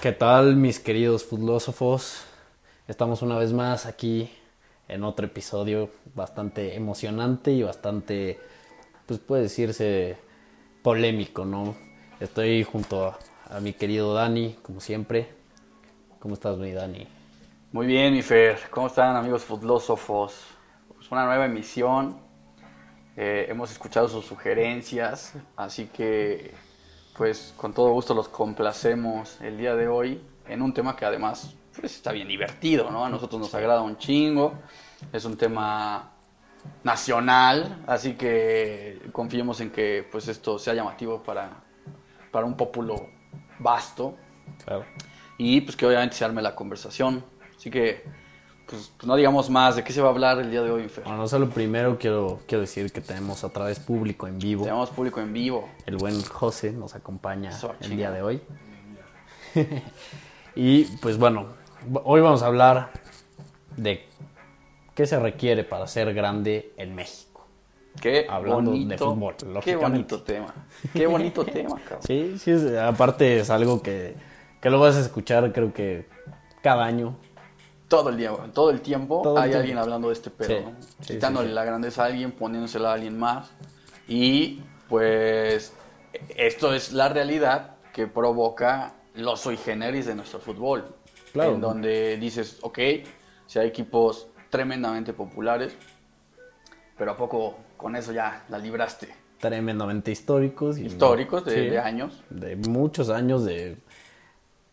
¿Qué tal, mis queridos filósofos? Estamos una vez más aquí en otro episodio bastante emocionante y bastante, pues puede decirse, polémico, ¿no? Estoy junto a, mi querido Dani, como siempre. ¿Cómo estás, mi Dani? Muy bien, mi Fer. ¿Cómo están, amigos filósofos? Pues una nueva emisión. Eh, hemos escuchado sus sugerencias, así que, pues, con todo gusto los complacemos el día de hoy en un tema que además pues, está bien divertido, ¿no? A nosotros nos agrada un chingo. Es un tema nacional, así que confiemos en que, pues, esto sea llamativo para, para un populo vasto Claro. y, pues, que obviamente se arme la conversación. Así que, pues, pues no digamos más. ¿De qué se va a hablar el día de hoy, Fer? Bueno, no solo primero quiero, quiero decir que tenemos otra vez público en vivo. Tenemos público en vivo. El buen José nos acompaña Eso, el día de hoy. y pues bueno, hoy vamos a hablar de qué se requiere para ser grande en México. Qué Hablando de fútbol, Qué bonito tema. Qué bonito tema, cabrón. Sí, sí, es- aparte es algo que, que lo vas a escuchar creo que cada año. Todo el día, güey, todo el tiempo Todo el hay tiempo. alguien hablando de este pedo, Sí, ¿no? sí, Quitándole sí, sí. la grandeza a alguien, poniéndosela a alguien más. Y pues esto es la realidad que provoca los sui generis de nuestro fútbol. Claro. En donde dices, ok, si hay equipos tremendamente populares, pero a poco con eso ya la libraste. Tremendamente históricos. y- Históricos de, sí, de años. de muchos años de,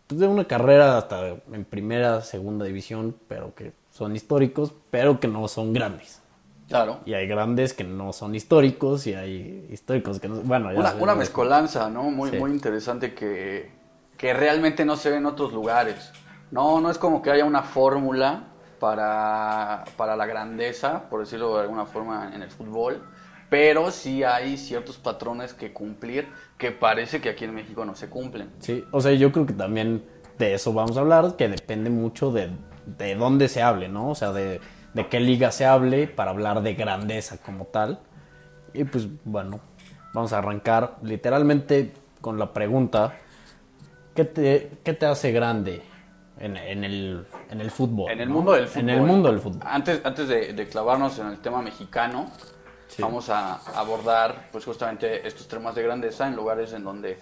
pues, de una carrera hasta en primera, segunda división, pero que son históricos, pero que no son grandes. Claro. Y hay grandes que no son históricos y hay históricos que no... Bueno, ya Una, una mezcolanza, ¿no? Muy, Sí. muy interesante que, que realmente no se ve en otros lugares. No, no es como que haya una fórmula para, para la grandeza, por decirlo de alguna forma, en el fútbol, pero sí hay ciertos patrones que cumplir que parece que aquí en México no se cumplen. Sí, o sea, yo creo que también de eso vamos a hablar, que depende mucho de, de dónde se hable, ¿no? O sea, de, de qué liga se hable para hablar de grandeza como tal. Y pues bueno, vamos a arrancar literalmente con la pregunta, ¿qué te, qué te hace grande en, en el, en el fútbol? En el ¿no? mundo del fútbol. En el mundo del fútbol. Antes, antes de, de clavarnos en el tema mexicano, Sí. vamos a abordar pues justamente estos temas de grandeza en lugares en donde,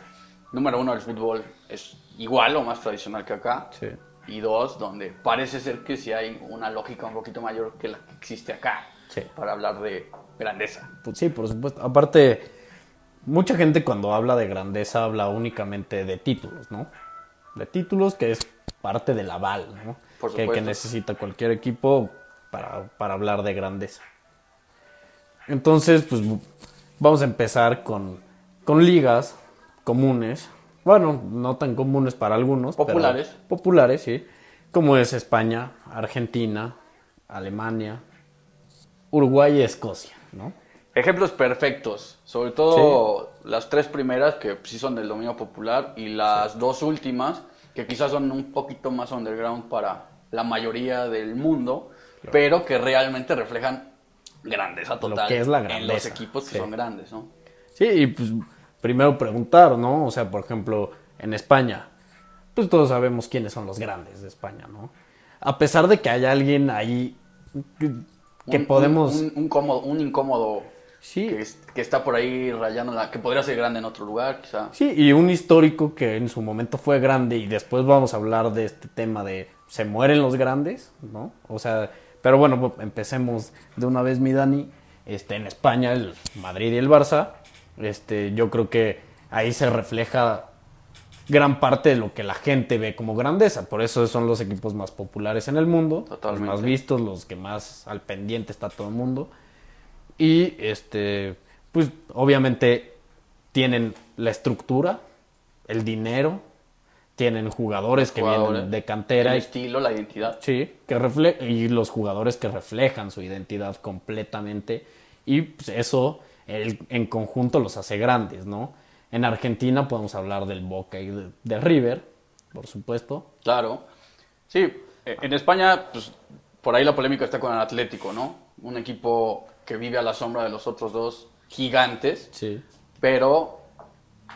número uno, el fútbol es igual o más tradicional que acá. Sí. Y dos, donde parece ser que sí hay una lógica un poquito mayor que la que existe acá Sí. para hablar de grandeza. Pues sí, por supuesto. Aparte, mucha gente cuando habla de grandeza habla únicamente de títulos, ¿no? De títulos que es parte del aval, ¿no? Por que, que necesita cualquier equipo para, para hablar de grandeza. Entonces, pues vamos a empezar con, con ligas comunes. Bueno, no tan comunes para algunos. pero Populares. populares, sí. Como es España, Argentina, Alemania, Uruguay y Escocia, ¿no? Ejemplos perfectos, sobre todo las tres primeras que sí son del dominio popular y las dos últimas que quizás son un poquito más underground para la mayoría del mundo, pero que realmente reflejan grandeza total que es la en los grandeza, equipos que sí. son grandes, ¿no? Sí, y pues primero preguntar, ¿no? O sea, por ejemplo, en España, pues todos sabemos quiénes son los grandes de España, ¿no? A pesar de que haya alguien ahí que, que Un- podemos... un, un cómodo- un incómodo Sí. que, es- que está por ahí rayando la que podría ser grande en otro lugar, quizá. Sí, y un histórico que en su momento fue grande y después vamos a hablar de este tema de se mueren los grandes, ¿no? O sea, pero bueno, pues, empecemos de una vez, mi Dani. Este, en España, el Madrid y el Barça, este, yo creo que ahí se refleja gran parte de lo que la gente ve como grandeza. Por eso son los equipos más populares en el mundo, Totalmente. los más vistos, los que más al pendiente está todo el mundo. Y este, pues obviamente tienen la estructura, el dinero, tienen jugadores que Jugadores, vienen de cantera El estilo, la identidad. sí, que refle y los jugadores que reflejan su identidad completamente y pues, eso el- en conjunto los hace grandes, ¿no? En Argentina podemos hablar del Boca y de, de River, por supuesto. Claro. Sí, eh, en España, pues por ahí la polémica está con el Atlético, ¿no? Un equipo que vive a la sombra de los otros dos gigantes, Sí. pero...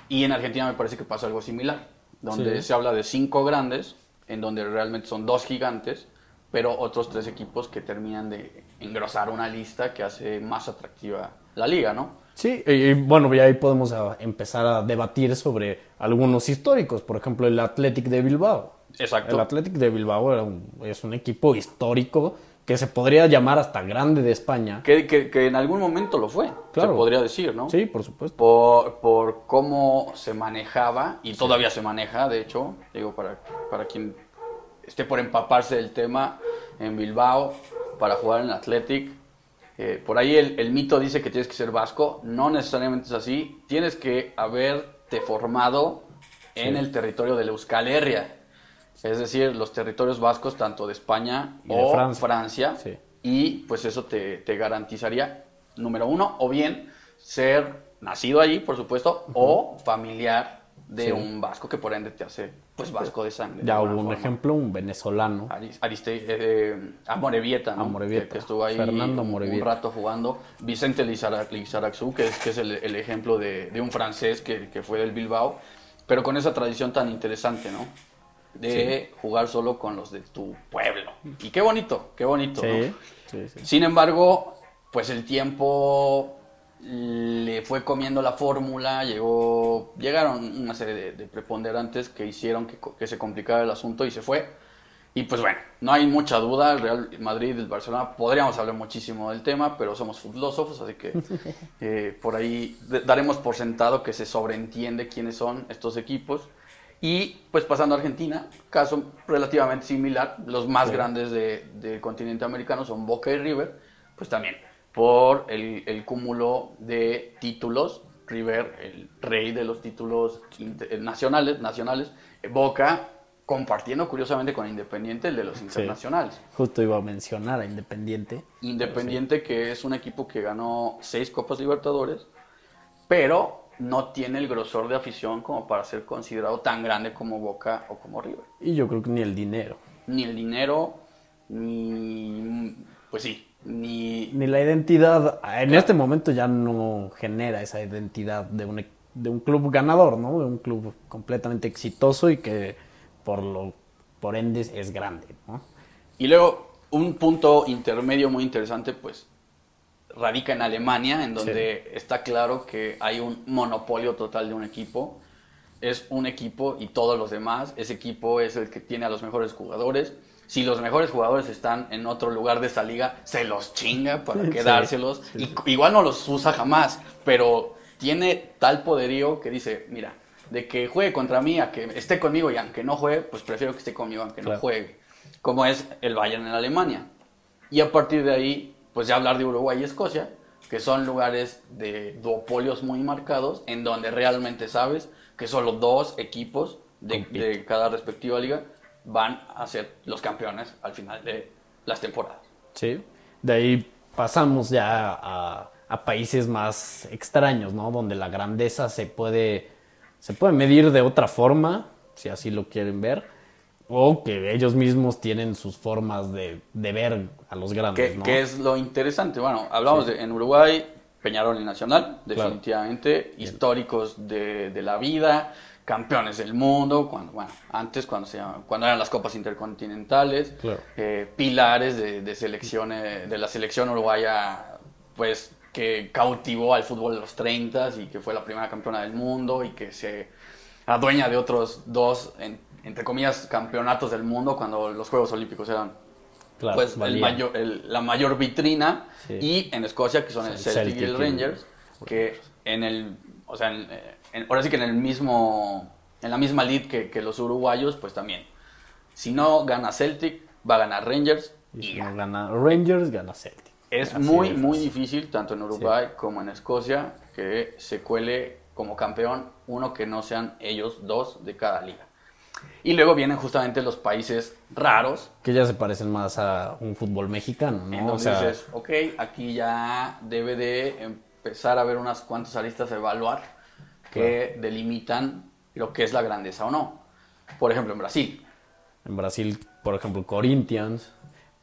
Y en Argentina me parece que pasa algo similar. Donde Sí. se habla de cinco grandes, en donde realmente son dos gigantes, pero otros tres equipos que terminan de engrosar una lista que hace más atractiva la liga, ¿no? Sí, y, bueno, y ahí podemos ah, empezar a debatir sobre algunos históricos, por ejemplo, el Athletic de Bilbao. Exacto. El Athletic de Bilbao era un- es un equipo histórico que se podría llamar hasta grande de España. Que, que- que en algún momento lo fue, Claro. se podría decir, ¿no? Sí, por supuesto. por, por cómo se manejaba, y todavía se maneja, de hecho, digo, para, para quien esté por empaparse del tema en Bilbao, para jugar en Athletic. eh, por ahí el, el mito dice que tienes que ser vasco, no necesariamente es así, tienes que haberte formado en el territorio de la Euskal Herria, es decir, los territorios vascos tanto de España Y de o Francia. Francia, Sí. y pues eso te, te garantizaría, número uno, o bien ser nacido allí, por supuesto, o familiar de Sí. un vasco que por ende te hace pues vasco de sangre. de Ya alguna hubo un forma. ejemplo, un venezolano. Aris- Ariste, eh, ¿no? Amorebieta. Que, que estuvo ahí Fernando un- Amorebieta. un rato jugando. Vicente Lizara- Lizarazu, que es, que es el, el ejemplo de, de un francés que, que fue del Bilbao, pero con esa tradición tan interesante, ¿no? De jugar solo con los de tu pueblo. Y qué bonito, qué bonito. Sin embargo, pues el tiempo le fue comiendo la fórmula, llegó, llegaron una serie de, de preponderantes que hicieron que, se complicara el asunto y se fue. Y pues bueno, no hay mucha duda, el Real Madrid el Barcelona, podríamos hablar muchísimo del tema, pero somos filósofos, así que eh, por ahí daremos por sentado que se sobreentiende quiénes son estos equipos. Y pues pasando a Argentina, caso relativamente similar, los más Sí. grandes de- del continente americano son Boca y River, pues también por el, el cúmulo de títulos, River, el rey de los títulos eh, nacionales, nacionales, Boca compartiendo curiosamente con Independiente el de los internacionales. Justo iba a mencionar a Independiente. Independiente que es un equipo que ganó seis Copas Libertadores, pero no tiene el grosor de afición como para ser considerado tan grande como Boca o como River. Y yo creo que ni el dinero. Ni el dinero, ni... pues sí, ni... Ni la identidad. En este momento ya no genera esa identidad de un, de un club ganador, ¿no? De un club completamente exitoso y que por lo por ende es grande, ¿no? Y luego, un punto intermedio muy interesante, pues, radica en Alemania, en donde está claro que hay un monopolio total de un equipo. Es un equipo y todos los demás. Ese equipo es el que tiene a los mejores jugadores. Si los mejores jugadores están en otro lugar de esa liga, se los chinga para quedárselos. sí, igual no los usa jamás, pero tiene tal poderío que dice, mira, de que juegue contra mí a que esté conmigo y aunque no juegue, pues prefiero que esté conmigo aunque no Claro. juegue. Como es el Bayern en Alemania. Y a partir de ahí, pues ya hablar de Uruguay y Escocia, que son lugares de duopolios muy marcados, en donde realmente sabes que solo dos equipos de, cada respectiva liga van a ser los campeones al final de las temporadas. Sí. De ahí pasamos ya a, a países más extraños, ¿no? Donde la grandeza se puede, se puede medir de otra forma, si así lo quieren ver, o que ellos mismos tienen sus formas de, de ver a los grandes, ¿Qué, ¿no? qué es lo interesante? Bueno, hablamos de, en Uruguay, Peñarol y Nacional, Claro. definitivamente, históricos de, de la vida, campeones del mundo, cuando, bueno, antes cuando, se cuando eran las copas intercontinentales, Claro. eh, pilares de, de selecciones, de la selección uruguaya, pues que cautivó al fútbol de los 30 y que fue la primera campeona del mundo y que se adueña de otros dos, en- entre comillas, campeonatos del mundo cuando los Juegos Olímpicos eran Claro, pues el mayor- el- la mayor vitrina. Sí. y en Escocia que son el El Celtic, y el y- Rangers que en el o sea en- en- ahora sí que en el mismo en la misma lead que, que los uruguayos pues también. Si no gana Celtic va a ganar Rangers Y si gana. no gana Rangers, gana Celtic. es Así muy muy difícil tanto en Uruguay como en Escocia que se cuele como campeón uno que no sean ellos dos de cada liga y luego vienen justamente los países raros Que ya se parecen más a un fútbol mexicano, ¿no? En O donde sea, dices, ok, aquí ya debe de empezar a haber unas cuantas aristas a evaluar que delimitan lo que es la grandeza o no. Por ejemplo, en Brasil. En Brasil, por ejemplo, Corinthians.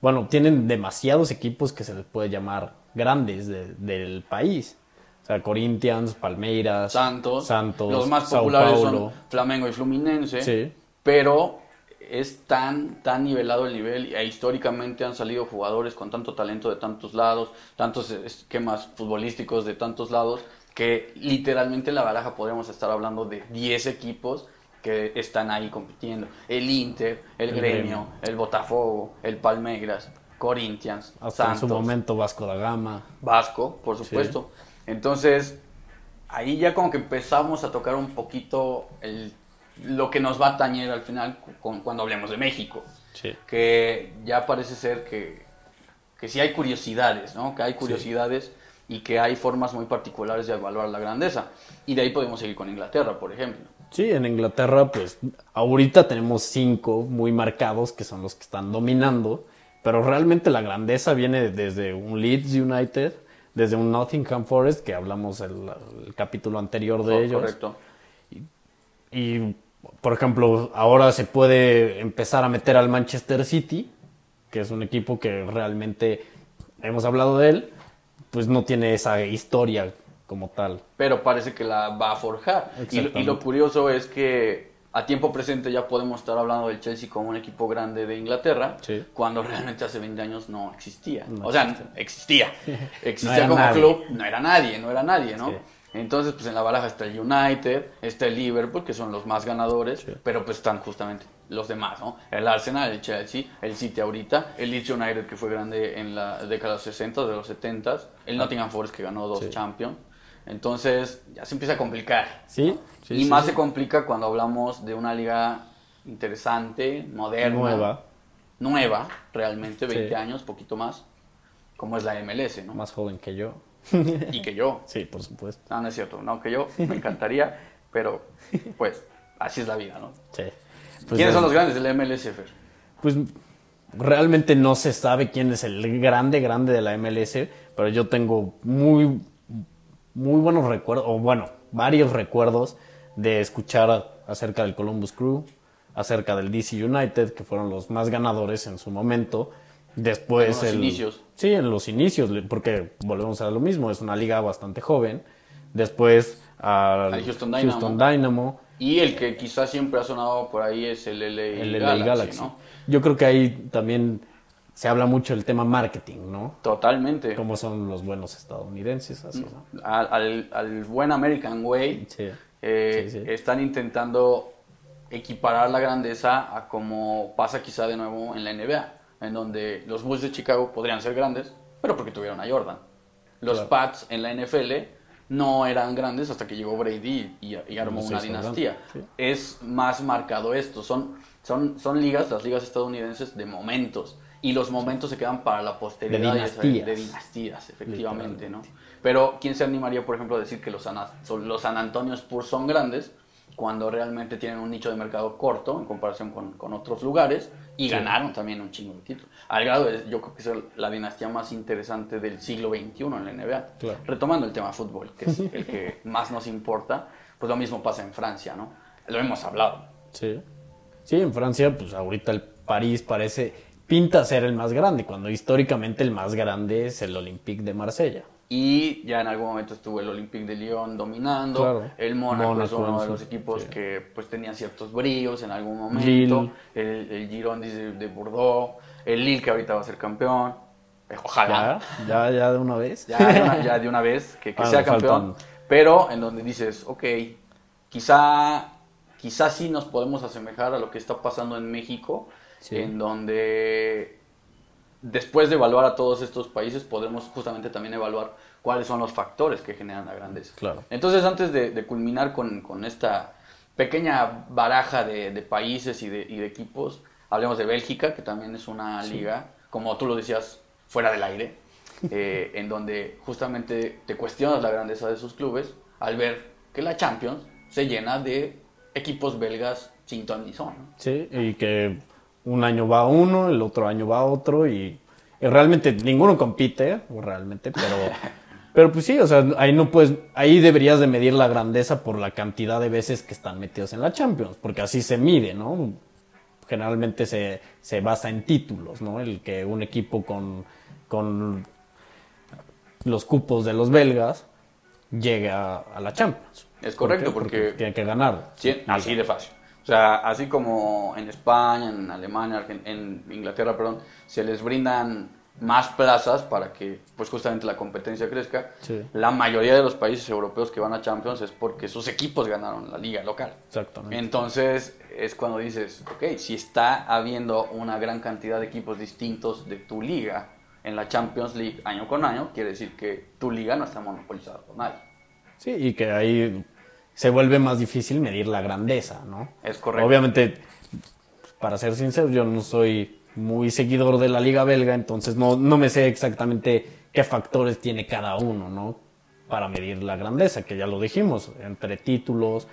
Bueno, tienen demasiados equipos que se les puede llamar grandes de- del país. O sea, Corinthians, Palmeiras, Santos. Santos, Los más Sao populares Paulo. son Flamengo y Fluminense. Sí. Pero es tan, tan nivelado el nivel e históricamente han salido jugadores con tanto talento de tantos lados, tantos esquemas futbolísticos de tantos lados, que literalmente en la baraja podríamos estar hablando de 10 equipos que están ahí compitiendo. El Inter, el, El Gremio, Gremio. el Botafogo, el Palmeiras, Corinthians, Hasta Santos. en su momento Vasco da Gama. Vasco, por supuesto. Entonces, ahí ya como que empezamos a tocar un poquito el, lo que nos va a tañer al final con- cuando hablemos de México. Sí. Que ya parece ser que, que sí hay curiosidades, ¿no? Que hay curiosidades y que hay formas muy particulares de evaluar la grandeza. Y de ahí podemos seguir con Inglaterra, por ejemplo. Sí, en Inglaterra, pues ahorita tenemos cinco muy marcados que son los que están dominando, pero realmente la grandeza viene desde un Leeds United, desde un Nottingham Forest, que hablamos el, el capítulo anterior de Co- ellos. Correcto. Y, por ejemplo, ahora se puede empezar a meter al Manchester City, que es un equipo que realmente hemos hablado de él, pues no tiene esa historia como tal. pero parece que la va a forjar. Y, lo- y lo Exactamente. curioso es que a tiempo presente ya podemos estar hablando del Chelsea como un equipo grande de Inglaterra, Sí. cuando realmente hace 20 años no existía. No o sea, existía. Existía como nadie. club, no era nadie, no era nadie, ¿no? Sí. Entonces, pues en la baraja está el United, está el Liverpool, que son los más ganadores, Sí. pero pues están justamente los demás, ¿no? El Arsenal, el Chelsea, el City ahorita, el Leeds United, que fue grande en la década de los 60, de los 70, el Nottingham Forest, que ganó dos Sí. Champions. Entonces, ya se empieza a complicar. Sí, sí, y más se complica cuando hablamos de una liga interesante, moderna, Nueva. nueva, realmente, 20 Sí. años, poquito más, como es la MLS, ¿no? Más joven que yo. Y que yo. Sí, por supuesto. No, no es cierto, no que yo, me encantaría, pero pues así es la vida, ¿no? Sí. Pues, ¿Quiénes son los grandes del MLS, Fer? Pues realmente no se sabe quién es el grande, grande de la MLS, pero yo tengo muy, muy buenos recuerdos, o bueno, varios recuerdos de escuchar acerca del Columbus Crew, acerca del DC United, que fueron los más ganadores en su momento. Después En los el- inicios. Sí, en los inicios, porque volvemos a lo mismo, es una liga bastante joven. Después al Al Houston Dynamo. Houston Dynamo, Y el que quizás siempre ha sonado por ahí es el LA, el LA Galaxy, Galaxy. ¿no? Yo creo que ahí también se habla mucho del tema marketing, ¿no? Totalmente. Cómo son los buenos estadounidenses, así, ¿no? Al, al- al buen American Way, Sí. eh, Sí, sí. están intentando equiparar la grandeza a como pasa quizá de nuevo en la NBA, en donde los Bulls de Chicago podrían ser grandes, pero porque tuvieron a Jordan. Los Claro. Pats en la NFL no eran grandes hasta que llegó Brady y, y armó Los una dinastía. sí. Es más marcado esto. Son, son, son ligas, las ligas estadounidenses, de momentos. Y los momentos se quedan para la posteridad. De dinastías. De dinastías, efectivamente, ¿no? Pero ¿quién se animaría, por ejemplo, a decir que los San, son- los San Antonio Spurs son grandes cuando realmente tienen un nicho de mercado corto en comparación con, con otros lugares y Sí. ganaron también un chingo de títulos? Al grado de, yo creo que es la dinastía más interesante del siglo XXI en la NBA. Claro. Retomando el tema fútbol, que es el que más nos importa, pues lo mismo pasa en Francia, ¿no? Lo hemos hablado. Sí. Sí, en Francia, pues ahorita el París parece, pinta ser el más grande, cuando históricamente el más grande es el Olympique de Marsella. Y ya en algún momento estuvo el Olympique de Lyon dominando. Claro. El Mónaco, es uno de los equipos sí. que pues tenían ciertos brillos en algún momento. Lille. El, el Girondins de, de Bordeaux. El Lille que ahorita va a ser campeón. Eh, Ojalá. Ya, ya, ya de una vez. Ya, de una, ya de una vez que, que Ah, sea faltan. campeón. Pero en donde dices, ok, quizá, quizá sí nos podemos asemejar a lo que está pasando en México. Sí. En donde después de evaluar a todos estos países, podemos justamente también evaluar cuáles son los factores que generan la grandeza. Claro. Entonces, antes de, de culminar con, con esta pequeña baraja de, de países y de, y de equipos, hablemos de Bélgica, que también es una liga, como tú lo decías, fuera del aire, eh, en donde justamente te cuestionas la grandeza de sus clubes al ver que la Champions se llena de equipos belgas sin ton ni son. Sí, y que un año va uno, el otro año va otro y, y realmente ninguno compite, realmente, pero, pero pues sí, o sea, ahí no puedes, ahí deberías de medir la grandeza por la cantidad de veces que están metidos en la Champions, porque así se mide, ¿no? Generalmente se, se basa en títulos, ¿no? El que un equipo con, con los cupos de los belgas llegue a, a la Champions. Es correcto, ¿Por qué? porque- tiene que ganar. Sí, así de fácil. O sea, así como en España, en Alemania, en Inglaterra, perdón, se les brindan más plazas para que, pues justamente la competencia crezca. Sí. La mayoría de los países europeos que van a Champions es porque sus equipos ganaron la liga local. Exactamente. Entonces es cuando dices, ok, si está habiendo una gran cantidad de equipos distintos de tu liga en la Champions League año con año, quiere decir que tu liga no está monopolizada por nadie. Sí, y que ahí se vuelve más difícil medir la grandeza, ¿no? Es correcto. Obviamente, para ser sincero, yo no soy muy seguidor de la liga belga, entonces no, no me sé exactamente qué factores tiene cada uno, ¿no? Para medir la grandeza, que ya lo dijimos, entre títulos,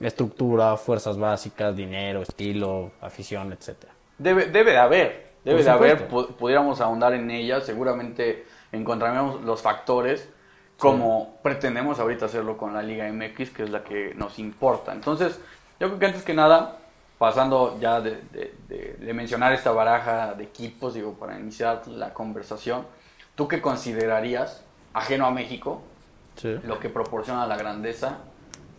estructura, fuerzas básicas, dinero, estilo, afición, etcétera. Debe, debe de haber, debe de haber, pu- pudiéramos ahondar en ella, seguramente encontraremos los factores como pretendemos ahorita hacerlo con la Liga MX, que es la que nos importa. Entonces, yo creo que antes que nada, pasando ya de, de- de- de mencionar esta baraja de equipos, digo, para iniciar la conversación, ¿tú qué considerarías, ajeno a México, Sí. lo que proporciona la grandeza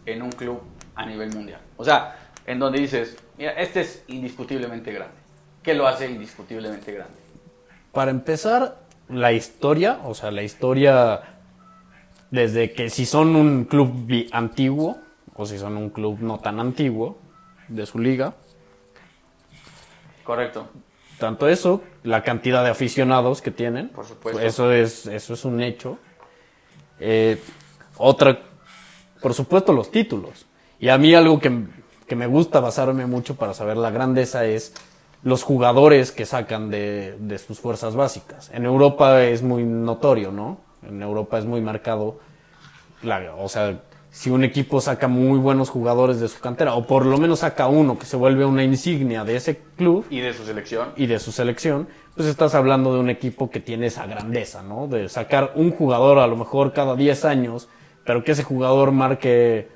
en un club a nivel mundial. O sea, en donde dices, mira, este es indiscutiblemente grande. ¿Qué lo hace indiscutiblemente grande? Para empezar, la historia, o sea, la historia desde que si son un club antiguo o si son un club no tan antiguo de su liga, Correcto. tanto eso, la cantidad de aficionados que tienen, Por supuesto. eso es eso es un hecho. Eh, otra, por supuesto, los títulos. Y a mí algo que, que me gusta basarme mucho para saber la grandeza es los jugadores que sacan de, de sus fuerzas básicas. En Europa es muy notorio, ¿no? En Europa es muy marcado. la- o sea, si un equipo saca muy buenos jugadores de su cantera, o por lo menos saca uno que se vuelve una insignia de ese club, Y de su selección. y de su selección, pues estás hablando de un equipo que tiene esa grandeza, ¿no? De sacar un jugador a lo mejor cada 10 años, pero que ese jugador marque,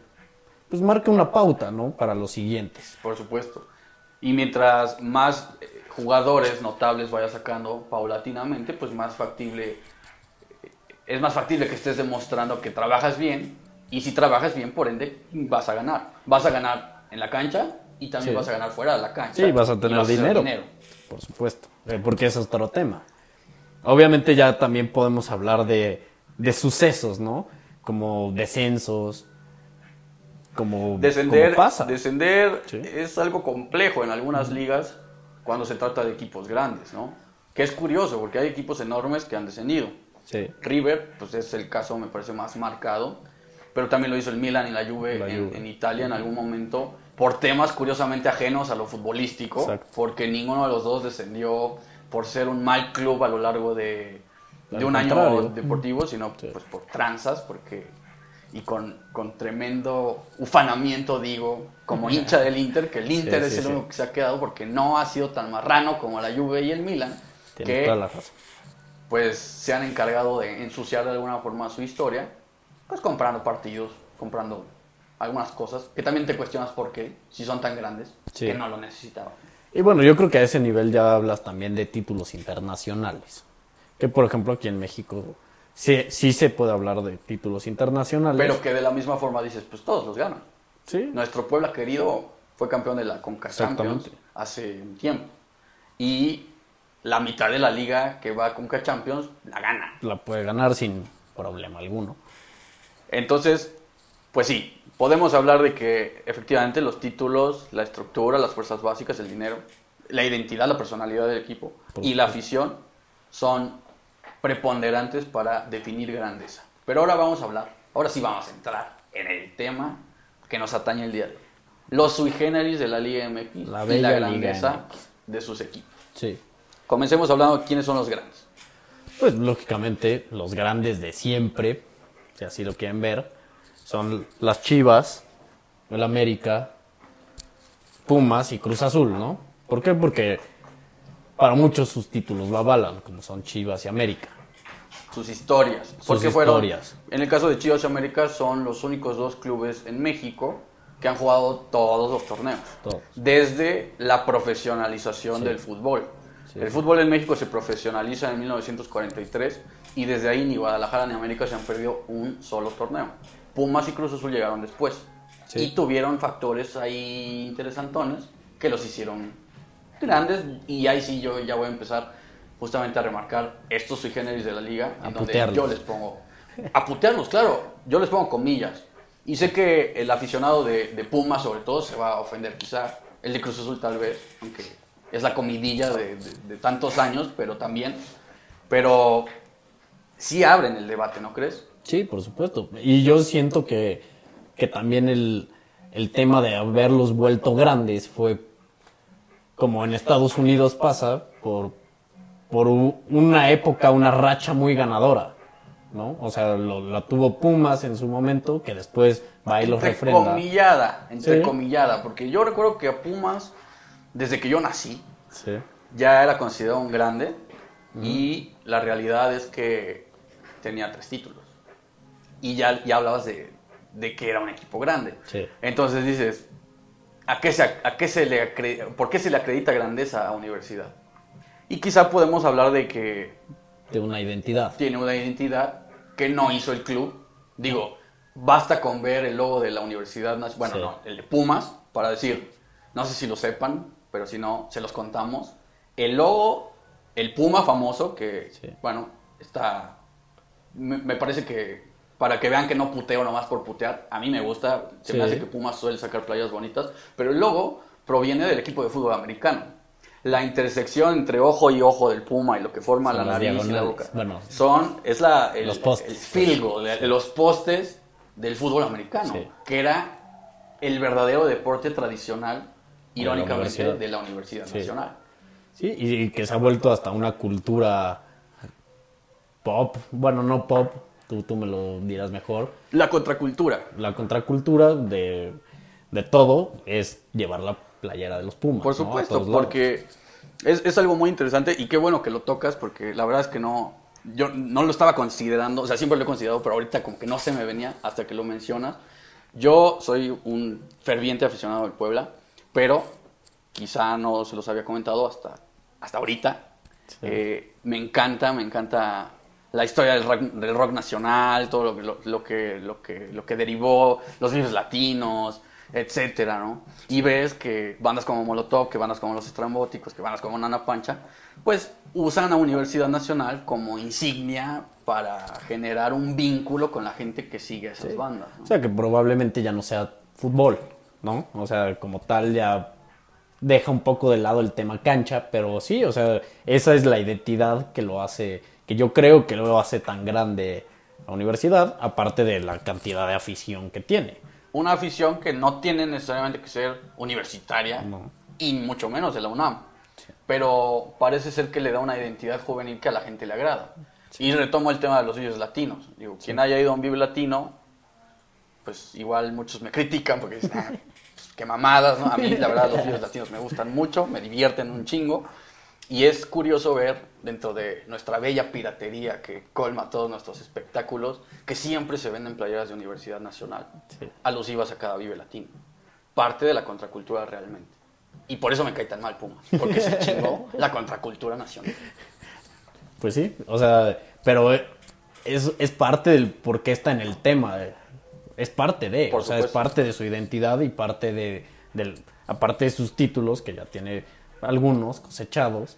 pues marque una pauta, ¿no? Para los siguientes. Por supuesto. Y mientras más eh, jugadores notables vaya sacando paulatinamente, pues más factible, es más factible que estés demostrando que trabajas bien. Y si trabajas bien, por ende, vas a ganar. Vas a ganar en la cancha y también Sí. vas a ganar fuera de la cancha. Sí, vas a tener hacer dinero, por supuesto, eh, porque ese es otro tema. Obviamente ya también podemos hablar de, de sucesos, ¿no? Como descensos, como, Descender, como pasa. descender Sí. es algo complejo en algunas ligas cuando se trata de equipos grandes, ¿no? Que es curioso porque hay equipos enormes que han descendido. Sí, River, pues es el caso, me parece, más marcado. Pero también lo hizo el Milan y la Juve, La en, Juve. en Italia en algún momento, por temas curiosamente ajenos a lo futbolístico, Exacto. porque ninguno de los dos descendió por ser un mal club a lo largo de, un año deportivo, sino Sí. pues por tranzas, porque y con, con tremendo ufanamiento, digo, como hincha del Inter, que el Inter Sí, es sí, el único que se ha quedado porque no ha sido tan marrano como la Juve y el Milan, tienes que toda la razón. Pues se han encargado de ensuciar de alguna forma su historia, pues comprando partidos, comprando algunas cosas, que también te cuestionas por qué, si son tan grandes, Sí. que no lo necesitaban. Y bueno, yo creo que a ese nivel ya hablas también de títulos internacionales. Que por ejemplo aquí en México sí, sí se puede hablar de títulos internacionales. Pero que de la misma forma dices, pues todos los ganan. sí, Nuestro Puebla querido fue campeón de la Conca Champions Exactamente. hace un tiempo. Y la mitad de la liga que va a Conca Champions la gana. la puede ganar sin problema alguno. Entonces, pues sí, podemos hablar de que efectivamente los títulos, la estructura, las fuerzas básicas, el dinero, la identidad, la personalidad del equipo Por y la afición son preponderantes para definir grandeza. Pero ahora vamos a hablar, ahora sí vamos a entrar en el tema que nos atañe el día de hoy. Los sui generis de la Liga MX La y la grandeza MX. de sus equipos. Sí. Comencemos hablando de quiénes son los grandes. Pues lógicamente los grandes de siempre, si así lo quieren ver, son las Chivas, el América, Pumas y Cruz Azul, ¿no? ¿Por qué? Porque para muchos sus títulos lo avalan, como son Chivas y América. sus historias. Sus porque fueron, historias. en el caso de Chivas y América, son los únicos dos clubes en México que han jugado todos los torneos. Todos. Desde la profesionalización Sí. del fútbol. El fútbol en México se profesionaliza en 1943 y desde ahí ni Guadalajara ni América se han perdido un solo torneo. Pumas y Cruz Azul llegaron después Sí. y tuvieron factores ahí interesantones que los hicieron grandes y ahí sí yo ya voy a empezar justamente a remarcar estos sui generis de la liga A en donde yo les pongo a putearlos, claro, yo les pongo comillas y sé que el aficionado de, de Pumas sobre todo se va a ofender quizá, el de Cruz Azul tal vez, aunque es la comidilla de, de- de tantos años, pero también, pero sí abren el debate, ¿no crees? Sí, por supuesto. Y yo siento que, que también el, el tema de haberlos vuelto grandes fue como en Estados Unidos pasa por, por una época, una racha muy ganadora. ¿no? O sea, lo- la tuvo Pumas en su momento, que después va y los refrenda. Entrecomillada, entrecomillada, Sí. porque yo recuerdo que a Pumas, desde que yo nací, Sí. ya era considerado un grande y la realidad es que tenía tres títulos. Y ya, ya hablabas de, de que era un equipo grande. Sí. Entonces dices, ¿a qué se, a qué se le acre- ¿por qué se le acredita grandeza a universidad? Y quizá podemos hablar de que De una identidad. tiene una identidad que no hizo el club. Digo, basta con ver el logo de la Universidad bueno, Sí. no, el de Pumas, para decir, no sé si lo sepan, pero si no, se los contamos. El logo, el Puma famoso, que, Sí. bueno, está, me, me parece que, para que vean que no puteo nomás por putear, a mí me gusta, se me Sí. hace que Pumas suele sacar playas bonitas, pero el logo proviene del equipo de fútbol americano. La intersección entre ojo y ojo del Puma y lo que forma Son la nariz y la boca Bueno, son es la el, Los postes. el de- de los postes del fútbol americano, Sí. que era el verdadero deporte tradicional, la irónicamente, universidad. de la Universidad Sí. Nacional. Sí, y, que se ha vuelto hasta una cultura pop. Bueno, no pop, tú, tú me lo dirás mejor. La contracultura. La contracultura de, de todo es llevar la playera de los Pumas. Por supuesto, porque es, es algo muy interesante y qué bueno que lo tocas porque la verdad es que no, yo no lo estaba considerando, o sea, siempre lo he considerado, pero ahorita como que no se me venía hasta que lo mencionas. Yo soy un ferviente aficionado del Puebla, pero quizá no se los había comentado hasta, hasta ahorita. Sí. Eh, me encanta, me encanta la historia del rock, del rock nacional, todo lo, que- lo, lo que, lo, que, lo que derivó, los virus latinos, etcétera, ¿no? Y ves que bandas como Molotov, que bandas como Los Estrambóticos, que bandas como Nana Pancha, pues usan a Universidad Nacional como insignia para generar un vínculo con la gente que sigue a esas bandas. ¿no? O sea, que probablemente ya no sea fútbol, ¿no? O sea, como tal ya deja un poco de lado el tema cancha, pero sí, o sea, esa es la identidad que lo hace, que yo creo que lo hace tan grande la universidad, aparte de la cantidad de afición que tiene. Una afición que no tiene necesariamente que ser universitaria No. y mucho menos de la UNAM. Pero parece ser que le da una identidad juvenil que a la gente le agrada. Y retomo el tema de los vídeos latinos. Digo, quien haya ido a un Vive Latino, pues igual muchos me critican porque dicen, "Ah, pues, qué mamadas, ¿no? A mí, la verdad, los vídeos latinos me gustan mucho, me divierten un chingo. Y es curioso ver dentro de nuestra bella piratería que colma todos nuestros espectáculos, que siempre se venden playeras de Universidad Nacional, Sí. alusivas a cada Vive Latino. Parte de la contracultura realmente. Y por eso me cae tan mal Pumas, porque se chingó la contracultura nacional. Pues sí, o sea, pero es, es parte del por qué está en el tema. eh. Es parte de, Por o sea, es parte de su identidad y parte de, del, aparte de sus títulos, que ya tiene algunos cosechados,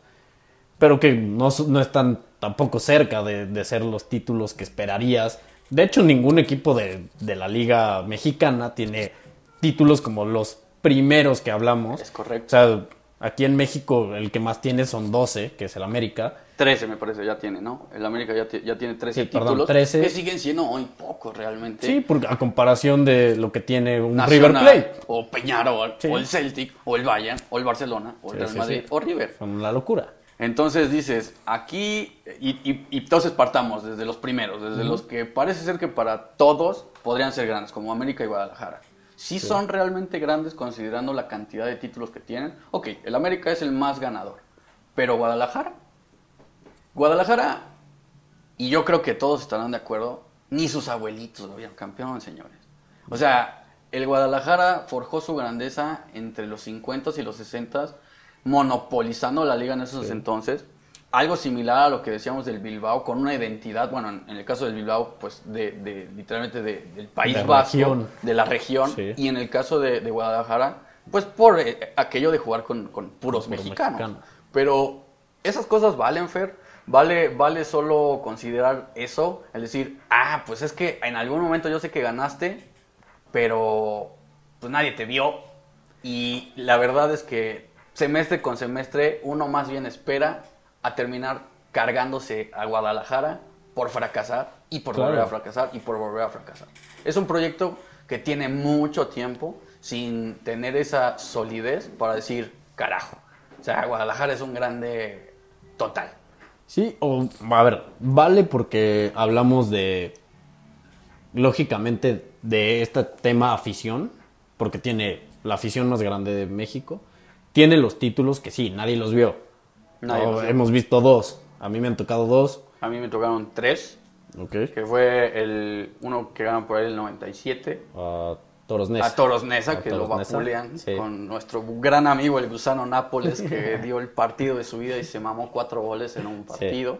pero que no, no están tampoco cerca de, de ser los títulos que esperarías. De hecho, ningún equipo de, de la Liga Mexicana tiene títulos como los primeros que hablamos. Es correcto. O sea, aquí en México el que más tiene son 12, que es el América. 13 me parece ya tiene, ¿no? El América ya, ti- ya tiene 13 Sí, perdón, títulos. 13. Que siguen siendo hoy pocos realmente. Sí, porque a comparación de lo que tiene un Nacional, River Plate. O Peñarol, Sí. o el Celtic, o el Bayern, o el Barcelona, o el Sí, Real sí, Madrid, sí. o River. Son la locura. Entonces dices, aquí, y, y- y entonces partamos desde los primeros, desde los que parece ser que para todos podrían ser grandes, como América y Guadalajara. Si son realmente grandes considerando la cantidad de títulos que tienen. Ok, el América es el más ganador, pero Guadalajara. Guadalajara, y yo creo que todos estarán de acuerdo, ni sus abuelitos lo vieron campeón, señores. O sea, el Guadalajara forjó su grandeza entre los 50 y los 60 monopolizando la liga en esos entonces. Algo similar a lo que decíamos del Bilbao, con una identidad, bueno, en, el caso del Bilbao, pues de, de- literalmente de- del País De Vasco, región. de la región, Sí. y en el caso de, de Guadalajara, pues por eh, aquello de jugar con, con puros Puros mexicanos. mexicanos. Pero esas cosas valen, Fer. Vale, vale solo considerar eso, el decir, ah, pues es que en algún momento yo sé que ganaste, pero pues nadie te vio. Y la verdad es que semestre con semestre uno más bien espera a terminar cargándose a Guadalajara por fracasar y por Claro. volver a fracasar y por volver a fracasar. Es un proyecto que tiene mucho tiempo sin tener esa solidez para decir, carajo. O sea, Guadalajara es un grande total. Sí, o a ver, vale porque hablamos de, lógicamente, de este tema afición, porque tiene la afición más grande de México, tiene los títulos que sí, nadie los vio. Nadie No, los vio. hemos visto dos, a mí me han tocado dos, A mí me tocaron tres, ok, que fue el uno que ganan por ahí el 97, a Toros Neza. a Toros Neza, A que lo Toros vapulean sí. con nuestro gran amigo el Gusano Nápoles, que dio el partido de su vida y se mamó cuatro goles en un partido.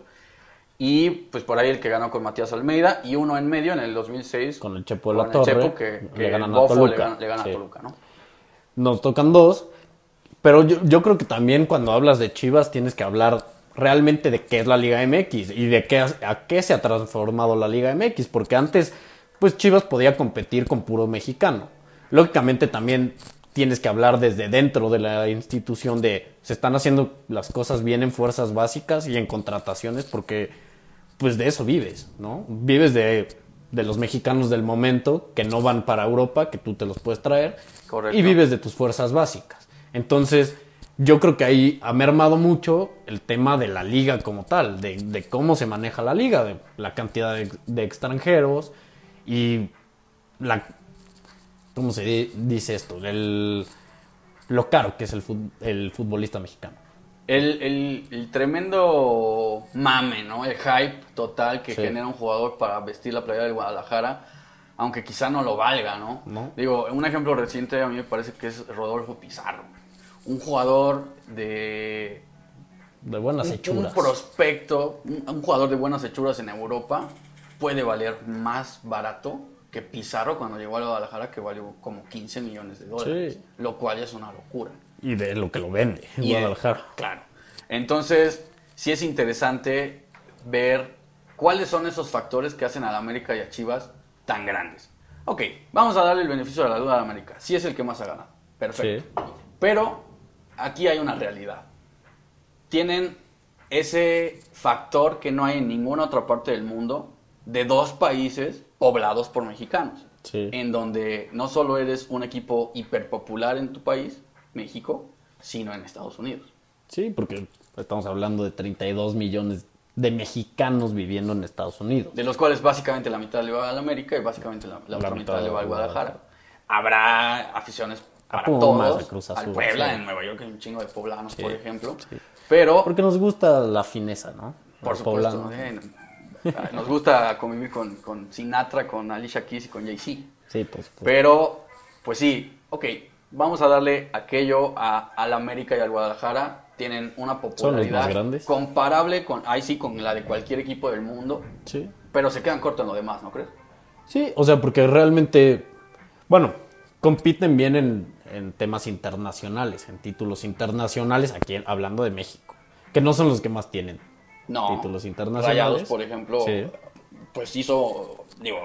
Y pues por ahí el que ganó con Matías Almeida y uno en medio en el 2006 Con el Chepo de la Torre, Chepo, que, que le ganan a le gana, le gana sí. a Toluca, ¿no? Nos tocan dos, pero yo, yo creo que también cuando hablas de Chivas tienes que hablar realmente de qué es la Liga MX y de qué, a qué se ha transformado la Liga MX, porque antes pues Chivas podía competir con puro mexicano. Lógicamente también tienes que hablar desde dentro de la institución de se están haciendo las cosas bien en fuerzas básicas y en contrataciones porque pues de eso vives, ¿no? Vives de, de los mexicanos del momento que no van para Europa, que tú te los puedes traer, Correcto. y vives de tus fuerzas básicas. Entonces, yo creo que ahí ha mermado mucho el tema de la liga como tal, de, de cómo se maneja la liga, de la cantidad de, de extranjeros y la... ¿Cómo se di- dice esto? El, lo caro que es el, fut- el futbolista mexicano. El, el- el tremendo mame, ¿no? El hype total que Sí. genera un jugador para vestir la playera del Guadalajara, aunque quizá no lo valga, ¿no? No. Digo, un ejemplo reciente a mí me parece que es Rodolfo Pizarro. Un jugador de... De buenas Un, un hechuras. prospecto, un, un jugador de buenas hechuras en Europa puede valer más barato que Pizarro cuando llegó a Guadalajara, que valió como 15 millones de dólares. Sí. Lo cual es una locura. Y de lo que lo vende en Guadalajara. Claro. Entonces, sí es interesante ver cuáles son esos factores que hacen a la América y a Chivas tan grandes. Ok, vamos a darle el beneficio de la duda a la América. Sí es el que más ha ganado. Perfecto. Pero aquí hay una realidad. Tienen ese factor que no hay en ninguna otra parte del mundo de dos países poblados por mexicanos. Sí. En donde no solo eres un equipo hiperpopular en tu país, México, sino en Estados Unidos. Sí, porque estamos hablando de 32 millones de mexicanos viviendo en Estados Unidos. De los cuales básicamente la mitad le va a la América y básicamente la, la La otra mitad mitad le va a Guadalajara. Habrá aficiones para todos. a Cruz al Puebla, sí. en Nueva York hay un chingo de poblanos, Sí, por ejemplo. sí. Pero, Porque nos gusta la fineza, ¿no? por Los supuesto, poblanos. Nos gusta convivir con, con Sinatra, con Alicia Keys y con Jay-Z. Sí, pues. pues, Pero, pues sí, ok, vamos a darle aquello a, al América y al Guadalajara. Tienen una popularidad grandes. comparable con, ahí sí, con la de cualquier equipo del mundo, sí. pero se quedan cortos en lo demás, ¿no crees? Sí, o sea, porque realmente, bueno, compiten bien en, en temas internacionales, en títulos internacionales, aquí hablando de México, que no son los que más tienen No. títulos internacionales. Rayados, por ejemplo, Sí. pues hizo, digo,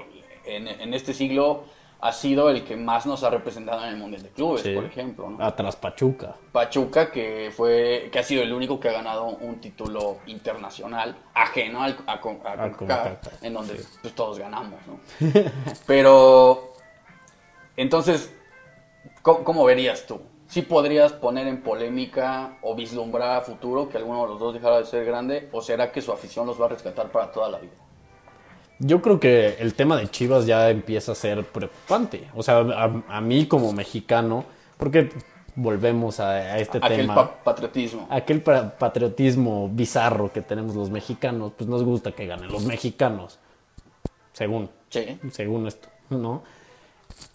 en, en este siglo ha sido el que más nos ha representado en el Mundial de Clubes, Sí. por ejemplo, ¿no? Atrás Pachuca. Pachuca, que fue que ha sido el único que ha ganado un título internacional ajeno al, a, a en donde pues, todos ganamos, ¿no? Pero, entonces, ¿cómo, cómo verías tú? ¿Sí podrías poner en polémica o vislumbrar a futuro que alguno de los dos dejara de ser grande? ¿O será que su afición los va a rescatar para toda la vida? Yo creo que el tema de Chivas ya empieza a ser preocupante. O sea, a, a mí como mexicano, porque volvemos a, a este Aquel tema. pa- patriotismo. aquel pa- patriotismo bizarro que tenemos los mexicanos, pues nos gusta que ganen los mexicanos, según, Sí. según esto, ¿no?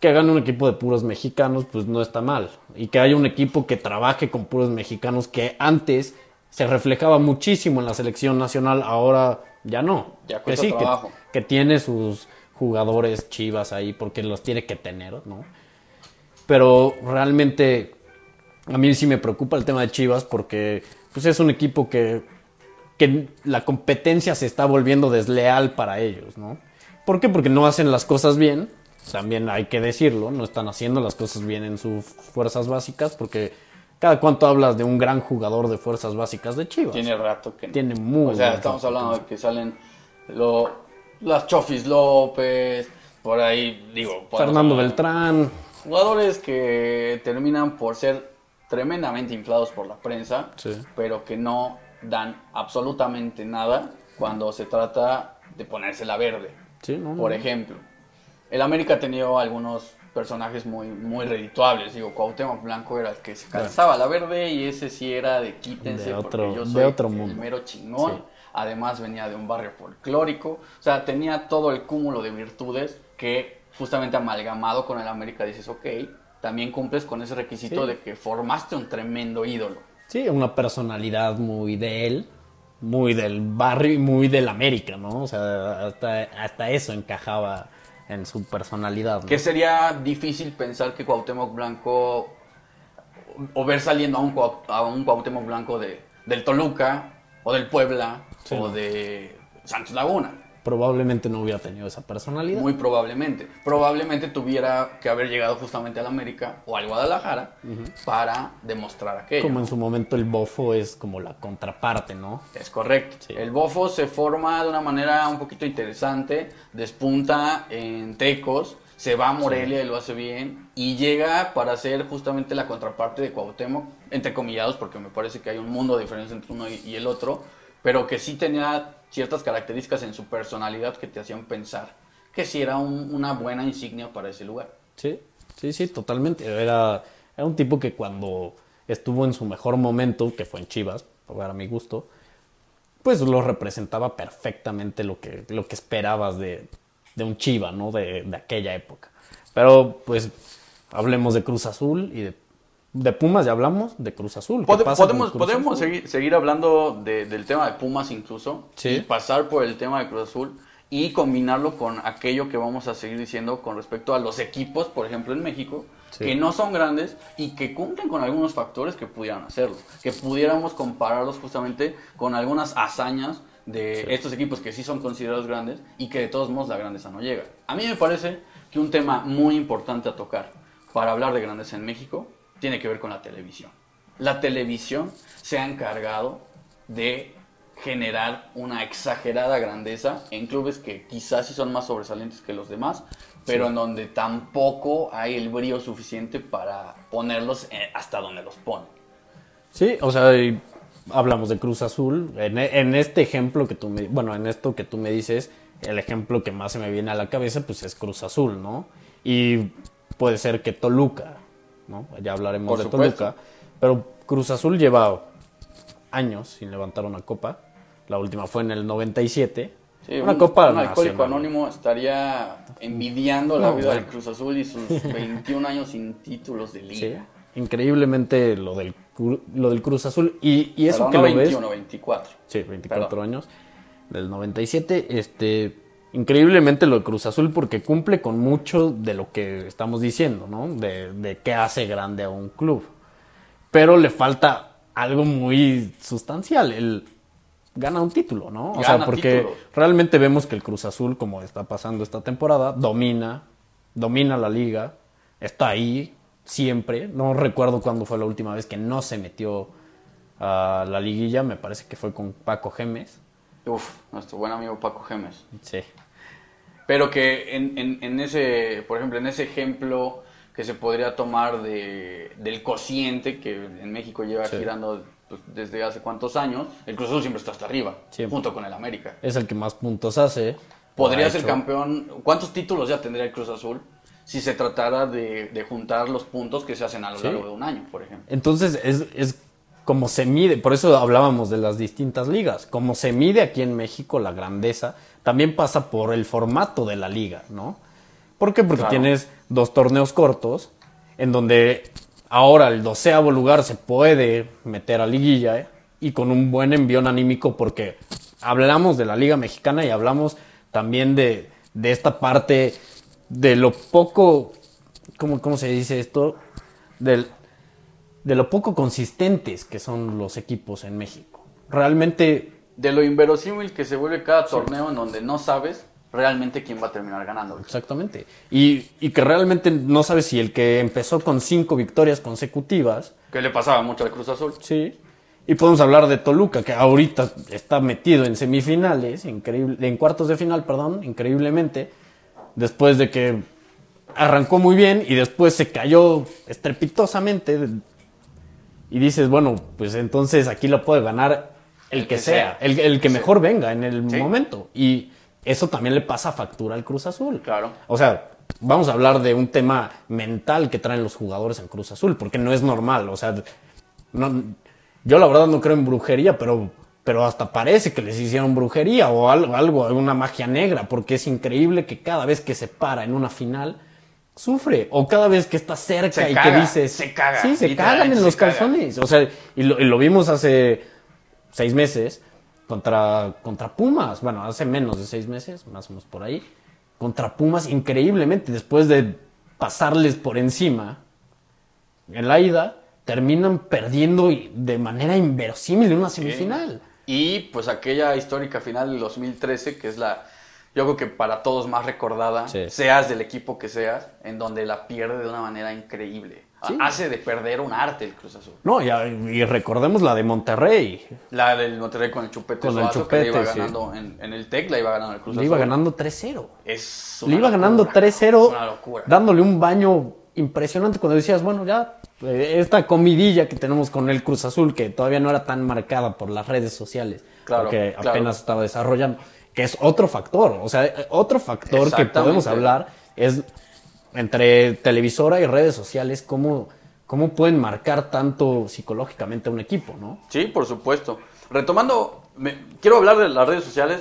Que gane un equipo de puros mexicanos, pues no está mal. Y que haya un equipo que trabaje con puros mexicanos, que antes se reflejaba muchísimo en la selección nacional, ahora ya no. Ya que sí, que, que tiene sus jugadores chivas ahí, porque los tiene que tener, ¿no? Pero realmente a mí sí me preocupa el tema de Chivas porque pues es un equipo que, que la competencia se está volviendo desleal para ellos, ¿no? ¿Por qué? Porque no hacen las cosas bien, también hay que decirlo, no están haciendo las cosas bien en sus fuerzas básicas porque cada cuánto hablas de un gran jugador de fuerzas básicas de Chivas. Tiene rato que no. Tiene muy O sea, estamos hablando de que salen lo, las Chofis López, por ahí, digo, Fernando Beltrán, Jugadores que terminan por ser tremendamente inflados por la prensa, Sí. pero que no dan absolutamente nada cuando se trata de ponérsela verde. Sí, no, Por no. ejemplo, el América ha tenido algunos personajes muy, muy redituables. Digo, Cuauhtémoc Blanco era el que se calzaba la verde y ese sí era de quítense De porque otro- yo de soy otro el mundo. mero chingón. Sí. Además venía de un barrio folclórico. O sea, tenía todo el cúmulo de virtudes que justamente amalgamado con el América dices, ok, también cumples con ese requisito Sí. de que formaste un tremendo ídolo. Sí, una personalidad muy de él, muy del barrio y muy del América, ¿no? O sea, hasta, hasta eso encajaba en su personalidad. ¿no? Que sería difícil pensar que Cuauhtémoc Blanco, o ver saliendo a un, Cuau- a un Cuauhtémoc Blanco de, del Toluca, o del Puebla, Sí. o de Santos Laguna. Probablemente no hubiera tenido esa personalidad. Muy probablemente. Probablemente tuviera que haber llegado justamente al América o al Guadalajara para demostrar aquello. Como en su momento el bofo es como la contraparte, ¿no? Es correcto. Sí. El bofo se forma de una manera un poquito interesante, despunta en Tecos, se va a Morelia y lo hace bien, y llega para ser justamente la contraparte de Cuauhtémoc, entre comillados, porque me parece que hay un mundo de diferencia entre uno y, y el otro, pero que sí tenía ciertas características en su personalidad que te hacían pensar que sí era un- una buena insignia para ese lugar. Sí, sí, sí, totalmente. Era, era un tipo que cuando estuvo en su mejor momento, que fue en Chivas, para mi gusto, pues lo representaba perfectamente lo que, lo que esperabas de, de un Chiva, ¿no? De, de aquella época. Pero pues hablemos de Cruz Azul y de, de Pumas, ya hablamos, de Cruz Azul. ¿Qué Pode- pasa con podemos Cruz podemos Azul? seguir, seguir hablando de- del tema de Pumas incluso Sí. y pasar por el tema de Cruz Azul y combinarlo con aquello que vamos a seguir diciendo con respecto a los equipos, por ejemplo en México, Sí. que no son grandes y que cumplen con algunos factores que pudieran hacerlo, que pudiéramos compararlos justamente con algunas hazañas de estos equipos que sí son considerados grandes y que de todos modos la grandeza no llega. A mí me parece que un tema muy importante a tocar para hablar de grandeza en México tiene que ver con la televisión. La televisión se ha encargado de generar una exagerada grandeza en clubes que quizás sí son más sobresalientes que los demás, pero en donde tampoco hay el brillo suficiente para ponerlos eh, hasta donde los ponen. Sí, o sea, hablamos de Cruz Azul. En, en este ejemplo que tú me, bueno, en esto que tú me dices, el ejemplo que más se me viene a la cabeza, pues es Cruz Azul, ¿no? Y puede ser que Toluca, ¿no? Ya hablaremos Por de supuesto. Toluca. Pero Cruz Azul lleva años sin levantar una copa. La última fue en el 97. Sí, una un, copa un alcohólico nacional. anónimo estaría envidiando la vida bueno. del Cruz Azul y sus 21 años sin títulos de Sí, liga. increíblemente lo del, lo del Cruz Azul. Y, y eso Perdón, que no lo ves... 21, 24. Sí, 24 Perdón. años. Del 97. Este, increíblemente lo de Cruz Azul porque cumple con mucho de lo que estamos diciendo, ¿no? De, de qué hace grande a un club. Pero le falta algo muy sustancial. El gana un título, ¿no? O sea, porque realmente vemos que el Cruz Azul, como está pasando esta temporada, domina, domina la liga, está ahí siempre. No recuerdo cuándo fue la última vez que no se metió a la liguilla, me parece que fue con Paco Gemes. Uf, nuestro buen amigo Paco Gemes. Sí. Pero que en, en- en ese, por ejemplo, en ese ejemplo que se podría tomar de, del cociente que en México lleva Sí. girando pues, desde hace cuántos años, el Cruz Azul siempre está hasta arriba, Siempre. junto con el América. Es el que más puntos hace. Podría ser campeón. ¿Cuántos títulos ya tendría el Cruz Azul si se tratara de, de juntar los puntos que se hacen a lo Sí. largo de un año, por ejemplo? Entonces es, es como se mide, por eso hablábamos de las distintas ligas, como se mide aquí en México la grandeza, también pasa por el formato de la liga, ¿no? ¿Por qué? Porque Claro. tienes dos torneos cortos en donde ahora el doceavo lugar se puede meter a liguilla ¿eh? y con un buen envión anímico porque hablamos de la Liga Mexicana y hablamos también de, de esta parte de lo poco, ¿cómo, cómo se dice esto? Del, de lo poco consistentes que son los equipos en México. Realmente De lo inverosímil que se vuelve cada torneo en donde no sabes realmente quién va a terminar ganando. Exactamente. Y, y que realmente no sabes si el que empezó con cinco victorias consecutivas, Que le pasaba mucho al Cruz Azul. sí. Y podemos hablar de Toluca, que ahorita está metido en semifinales, increíble, en cuartos de final, perdón, increíblemente, después de que arrancó muy bien y después se cayó estrepitosamente. Y dices, bueno, pues entonces aquí lo puede ganar el, que, sea, el, el que mejor venga en el Sí. momento. Y eso también le pasa factura al Cruz Azul. Claro. O sea, vamos a hablar de un tema mental que traen los jugadores en Cruz Azul, porque no es normal. O sea, no, yo la verdad no creo en brujería, pero, pero hasta parece que les hicieron brujería o algo, algo, una magia negra, porque es increíble que cada vez que se para en una final sufre o cada vez que está cerca Se y caga, que dices se caga, sí se cagan en se los caga. calzones o sea y lo, y lo vimos hace seis meses contra, contra Pumas. Bueno, hace menos de seis meses, más o menos por ahí. Contra Pumas, increíblemente, después de pasarles por encima en la ida, terminan perdiendo de manera inverosímil en una semifinal. Y pues aquella histórica final del 2013, que es la, yo creo que para todos más recordada, Sí. seas del equipo que seas, en donde la pierde de una manera increíble. Sí. Hace de perder un arte el Cruz Azul. No, y recordemos la de Monterrey. La del Monterrey con el Chupete Con el le iba Chupete, sí. ganando en, en el TEC, la iba ganando el Cruz Le Azul. iba ganando 3-0. Es Le iba ganando locura. 3-0, Es una locura. dándole un baño impresionante cuando decías, bueno, ya eh, esta comidilla que tenemos con el Cruz Azul, que todavía no era tan marcada por las redes sociales, Claro, porque claro. apenas estaba desarrollando, que es otro factor, o sea, eh, otro factor que podemos hablar es entre televisora y redes sociales, cómo, cómo pueden marcar tanto psicológicamente a un equipo, ¿no? Sí, por supuesto. Retomando, me- quiero hablar de las redes sociales.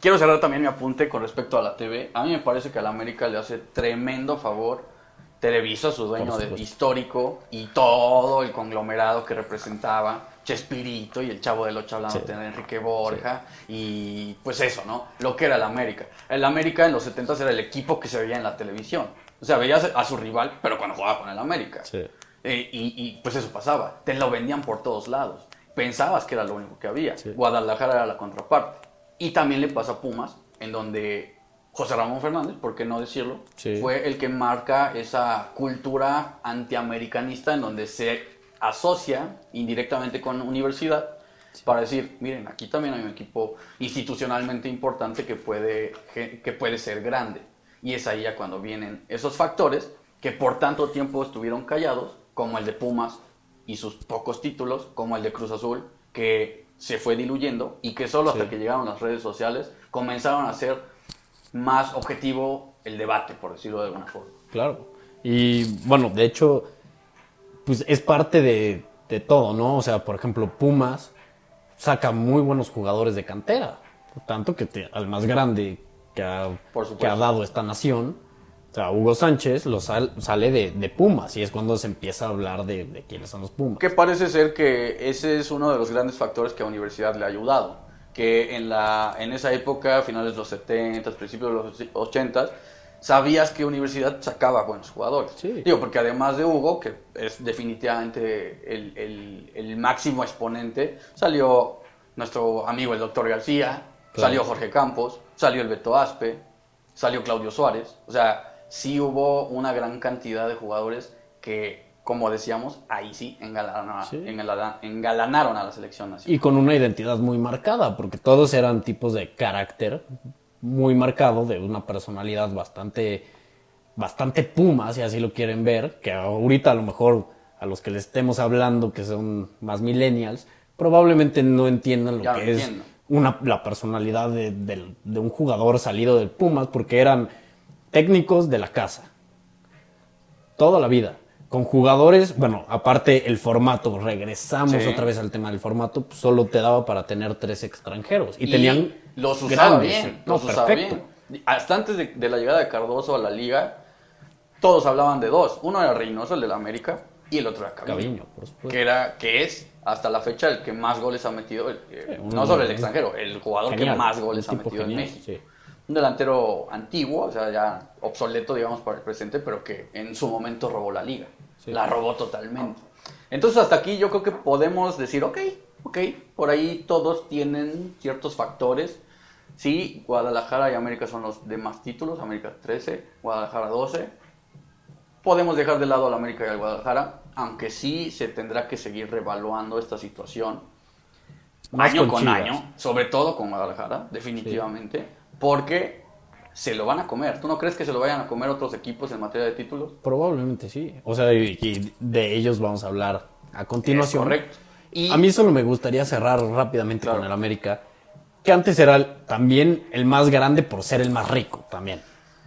Quiero cerrar también mi apunte con respecto a la TV. A mí me parece que a la América le hace tremendo favor Televisa, su dueño de, histórico, y todo el conglomerado que representaba Chespirito y el Chavo del Ocho hablando Sí. de Enrique Borja, y pues eso, ¿no? Lo que era el América. El América en los 70 era el equipo que se veía en la televisión. O sea, veías a su rival, pero cuando jugaba con el América. Eh, y, y, pues eso pasaba, te lo vendían por todos lados. Pensabas que era lo único que había. Sí. Guadalajara era la contraparte. Y también le pasa a Pumas, en donde José Ramón Fernández, por qué no decirlo, Sí. fue el que marca esa cultura antiamericanista en donde se asocia indirectamente con universidad para decir, miren, aquí también hay un equipo institucionalmente importante que puede, que puede ser grande. Y es ahí ya cuando vienen esos factores que por tanto tiempo estuvieron callados, como el de Pumas y sus pocos títulos, como el de Cruz Azul, que se fue diluyendo y que solo hasta Sí. que llegaron las redes sociales comenzaron a ser más objetivo el debate, por decirlo de alguna forma. Claro. Y bueno, de hecho, pues es parte de, de todo, ¿no? O sea, por ejemplo, Pumas saca muy buenos jugadores de cantera. Tanto que te- al más grande que ha, Por que ha dado esta nación, o sea, Hugo Sánchez lo sal- sale de, de Pumas y es cuando se empieza a hablar de, de quiénes son los Pumas. Que parece ser que ese es uno de los grandes factores que a la universidad le ha ayudado. Que en, la, en esa época, finales de los 70, principios de los 80, sabías que universidad sacaba buenos jugadores. Sí. Digo, porque además de Hugo, que es definitivamente el, el- el máximo exponente, salió nuestro amigo el doctor García, Claro. salió Jorge Campos, salió el Beto Aspe, salió Claudio Suárez. O sea, sí hubo una gran cantidad de jugadores que, como decíamos, ahí sí engalanaron, Sí. engalana- engalanaron a la selección nacional. Y con una identidad muy marcada, porque todos eran tipos de carácter muy marcado, de una personalidad bastante, bastante puma, si así lo quieren ver, que ahorita a lo mejor a los que les estemos hablando, que son más millennials, probablemente no entiendan lo Ya lo que es. Una, la personalidad de, de un jugador salido del Pumas, porque eran técnicos de la casa toda la vida. Con jugadores, bueno, aparte el formato, regresamos Sí. otra vez al tema del formato, pues, solo te daba para tener tres extranjeros. Y, Y tenían los usaba grandes, bien, no, los usaba perfecto. bien. hasta antes de, de la llegada de Cardoso a la liga, todos hablaban de dos. Uno era Reynoso, el de la América, y el otro era Caviño. Caviño, por supuesto. Que, era, que es hasta la fecha el que más goles ha metido, el- eh, no solo el extranjero, el jugador Genial, que más goles ha metido en genial, México. sí. Un delantero antiguo, o sea, ya obsoleto, digamos, para el presente, pero que en su momento robó la liga. Sí. La robó totalmente. Entonces, hasta aquí yo creo que podemos decir, ok, ok, por ahí todos tienen ciertos factores. Sí, Guadalajara y América son los de más títulos, América 13, Guadalajara 12. Podemos dejar de lado al América y al Guadalajara, aunque sí se tendrá que seguir revaluando esta situación Más año con año, sobre todo con Guadalajara, definitivamente, porque se lo van a comer. ¿Tú no crees que se lo vayan a comer otros equipos en materia de títulos? Probablemente sí. O sea, y, de ellos vamos a hablar a continuación. Es correcto. Y A mí solo me gustaría cerrar rápidamente Claro. con el América, que antes era también el más grande por ser el más rico también.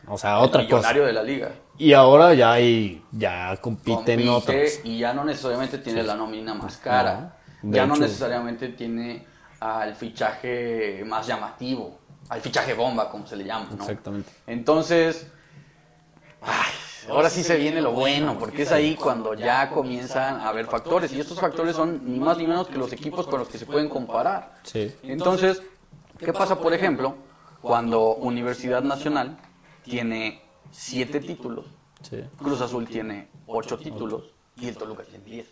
O sea, otra cosa. millonario de la liga. Y ahora ya hay, ya compiten Compite otros. y ya no necesariamente tiene la nómina más cara. No, ya no necesariamente tiene al fichaje más llamativo, al fichaje bomba, como se le llama. ¿no? Exactamente. Entonces, ay, ahora sí se viene lo bueno, porque es ahí cuando ya comienzan a haber factores. Y estos factores son ni más ni menos que los equipos con los que se pueden comparar. Sí. Entonces, ¿qué pasa, por ejemplo, cuando Universidad Nacional tiene siete títulos, Sí. Cruz Azul tiene ocho títulos y el Toluca tiene diez?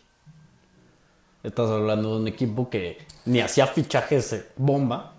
Estás hablando de un equipo que ni hacía fichajes eh, bomba,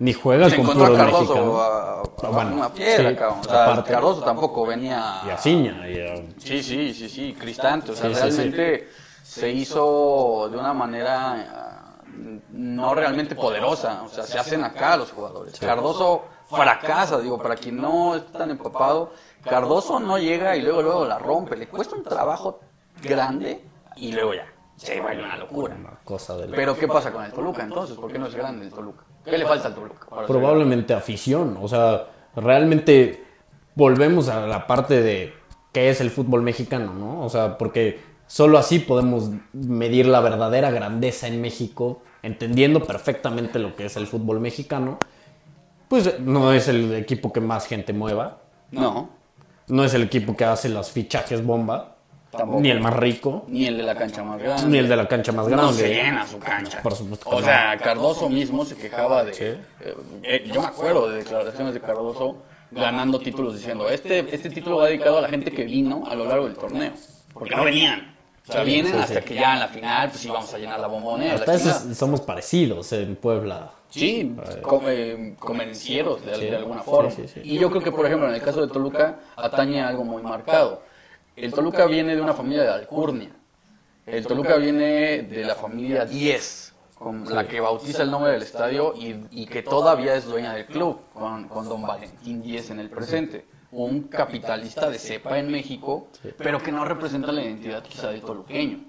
ni juega Se con encontró a Cardoso a- Ah, bueno, una piedra, sí, cabrón. O sea, aparte. Cardoso tampoco venía... Y a Ciña, y a- Sí, sí, sí, sí, Cristante. O sea, Sí, sí, realmente se hizo de una manera eh, no realmente poderosa. O sea, se hacen acá los jugadores. Cardoso fracasa, digo, para quien no está tan empapado, Cardoso no llega y luego luego la rompe. Le cuesta un trabajo grande y luego ya. Se va una locura. una cosa del... Pero ¿qué pasa con el Toluca entonces? ¿Por qué no es grande el Toluca? ¿Qué le falta al Toluca? probablemente afición. O sea, realmente volvemos a la parte de qué es el fútbol mexicano, ¿no? O sea, porque solo así podemos medir la verdadera grandeza en México, entendiendo perfectamente lo que es el fútbol mexicano. Pues no es el equipo que más gente mueva? No, no es el equipo que hace los fichajes bomba, Tampoco. ni el más rico, ni el de la cancha más grande. ni el de la cancha más grande. No se llena su cancha. Por supuesto O no. sea, Cardoso mismo se quejaba de. Sí. eh, eh, yo me acuerdo de declaraciones de Cardoso ganando títulos diciendo: este, este título va dedicado a la gente que vino a lo largo del torneo. Porque no venían. O sea, vienen sí, hasta sí. que ya en la final, pues sí, vamos a llenar la bombonera. Hasta la eso somos parecidos en Puebla. Sí, com- eh, convencieros de, alguna forma. Sí, sí, sí. Y yo creo que, por ejemplo, en el caso de Toluca, atañe a algo muy marcado. El Toluca viene de una familia de Alcurnia. El Toluca viene de la familia 10, con la que bautiza el nombre del estadio y, y que todavía es dueña del club, con, con don Valentín 10 en el presente. Un capitalista de cepa en México, pero que no representa la identidad quizá del toluqueño.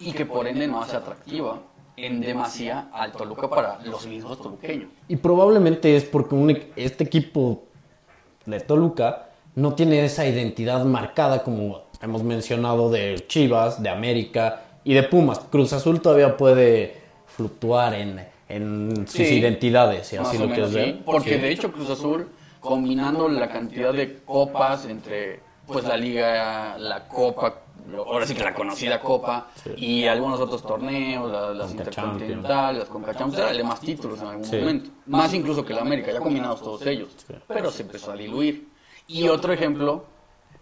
Y que por ende no hace atractiva en demasía al Toluca para los mismos toluqueños. Y probablemente es porque un este equipo de Toluca no tiene esa identidad marcada como hemos mencionado de Chivas, de América y de Pumas. Cruz Azul todavía puede fluctuar en, en sus Sí, identidades, si así lo menos, quieres sí, ver. Porque Sí. de hecho Cruz Azul, combinando la cantidad de copas entre pues la liga, la copa, ahora sí que la conocida copa, y algunos otros torneos, la- las intercontinentales, las Conca Champions, era el de más títulos en algún Sí. momento. Más incluso que la América, ya combinados todos ellos. Pero se empezó a diluir. Y otro ejemplo,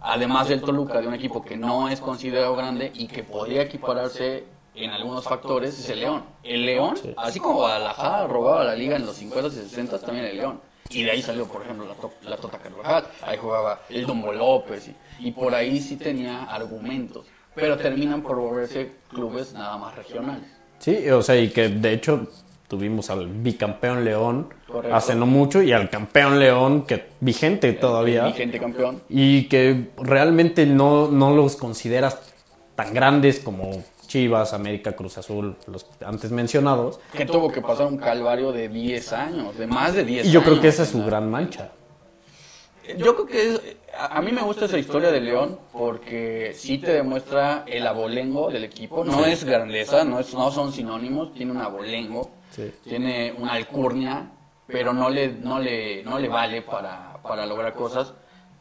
además del Toluca, de un equipo que no es considerado grande y que podría equipararse en algunos factores, es el León. El León, Sí. así como Guadalajara robaba la liga en los 50 y 60, también el León. Y de ahí salió, por ejemplo, la, to- la Tota Carvajal, ahí jugaba el Dombo López, y, y por ahí sí tenía argumentos. Pero terminan por volverse clubes nada más regionales. Sí, o sea, y que de hecho tuvimos al bicampeón León Correcto. hace no mucho y al campeón León que vigente todavía. Vigente campeón. y que realmente no, no los consideras tan grandes como Chivas, América, Cruz Azul, los antes mencionados. Que tuvo que pasar un calvario de 10 años, de más de 10 Y yo creo años, que esa es su gran mancha. Yo creo que es, a a mí me gusta esa historia de León porque sí te demuestra el abolengo del equipo. No es grandeza, no, es, no son sinónimos, tiene un abolengo, Sí. tiene una alcurnia pero no le, no le, no le vale para, para lograr cosas.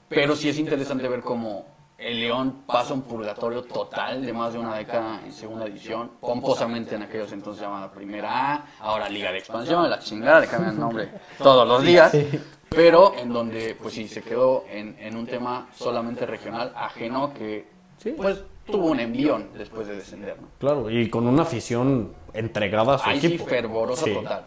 Pero sí es interesante ver cómo el León pasa un purgatorio total de más de una década en segunda división, pomposamente en aquellos entonces llamada Primera A, ahora Liga de Expansión, la chingada, le cambian nombre todos los días, pero en donde pues sí se quedó en, en un tema solamente regional, ajeno que pues tuvo un envión después de descender. ¿no? Claro, y con una afición entregada a su Ahí sí, equipo. fervorosa Sí. total.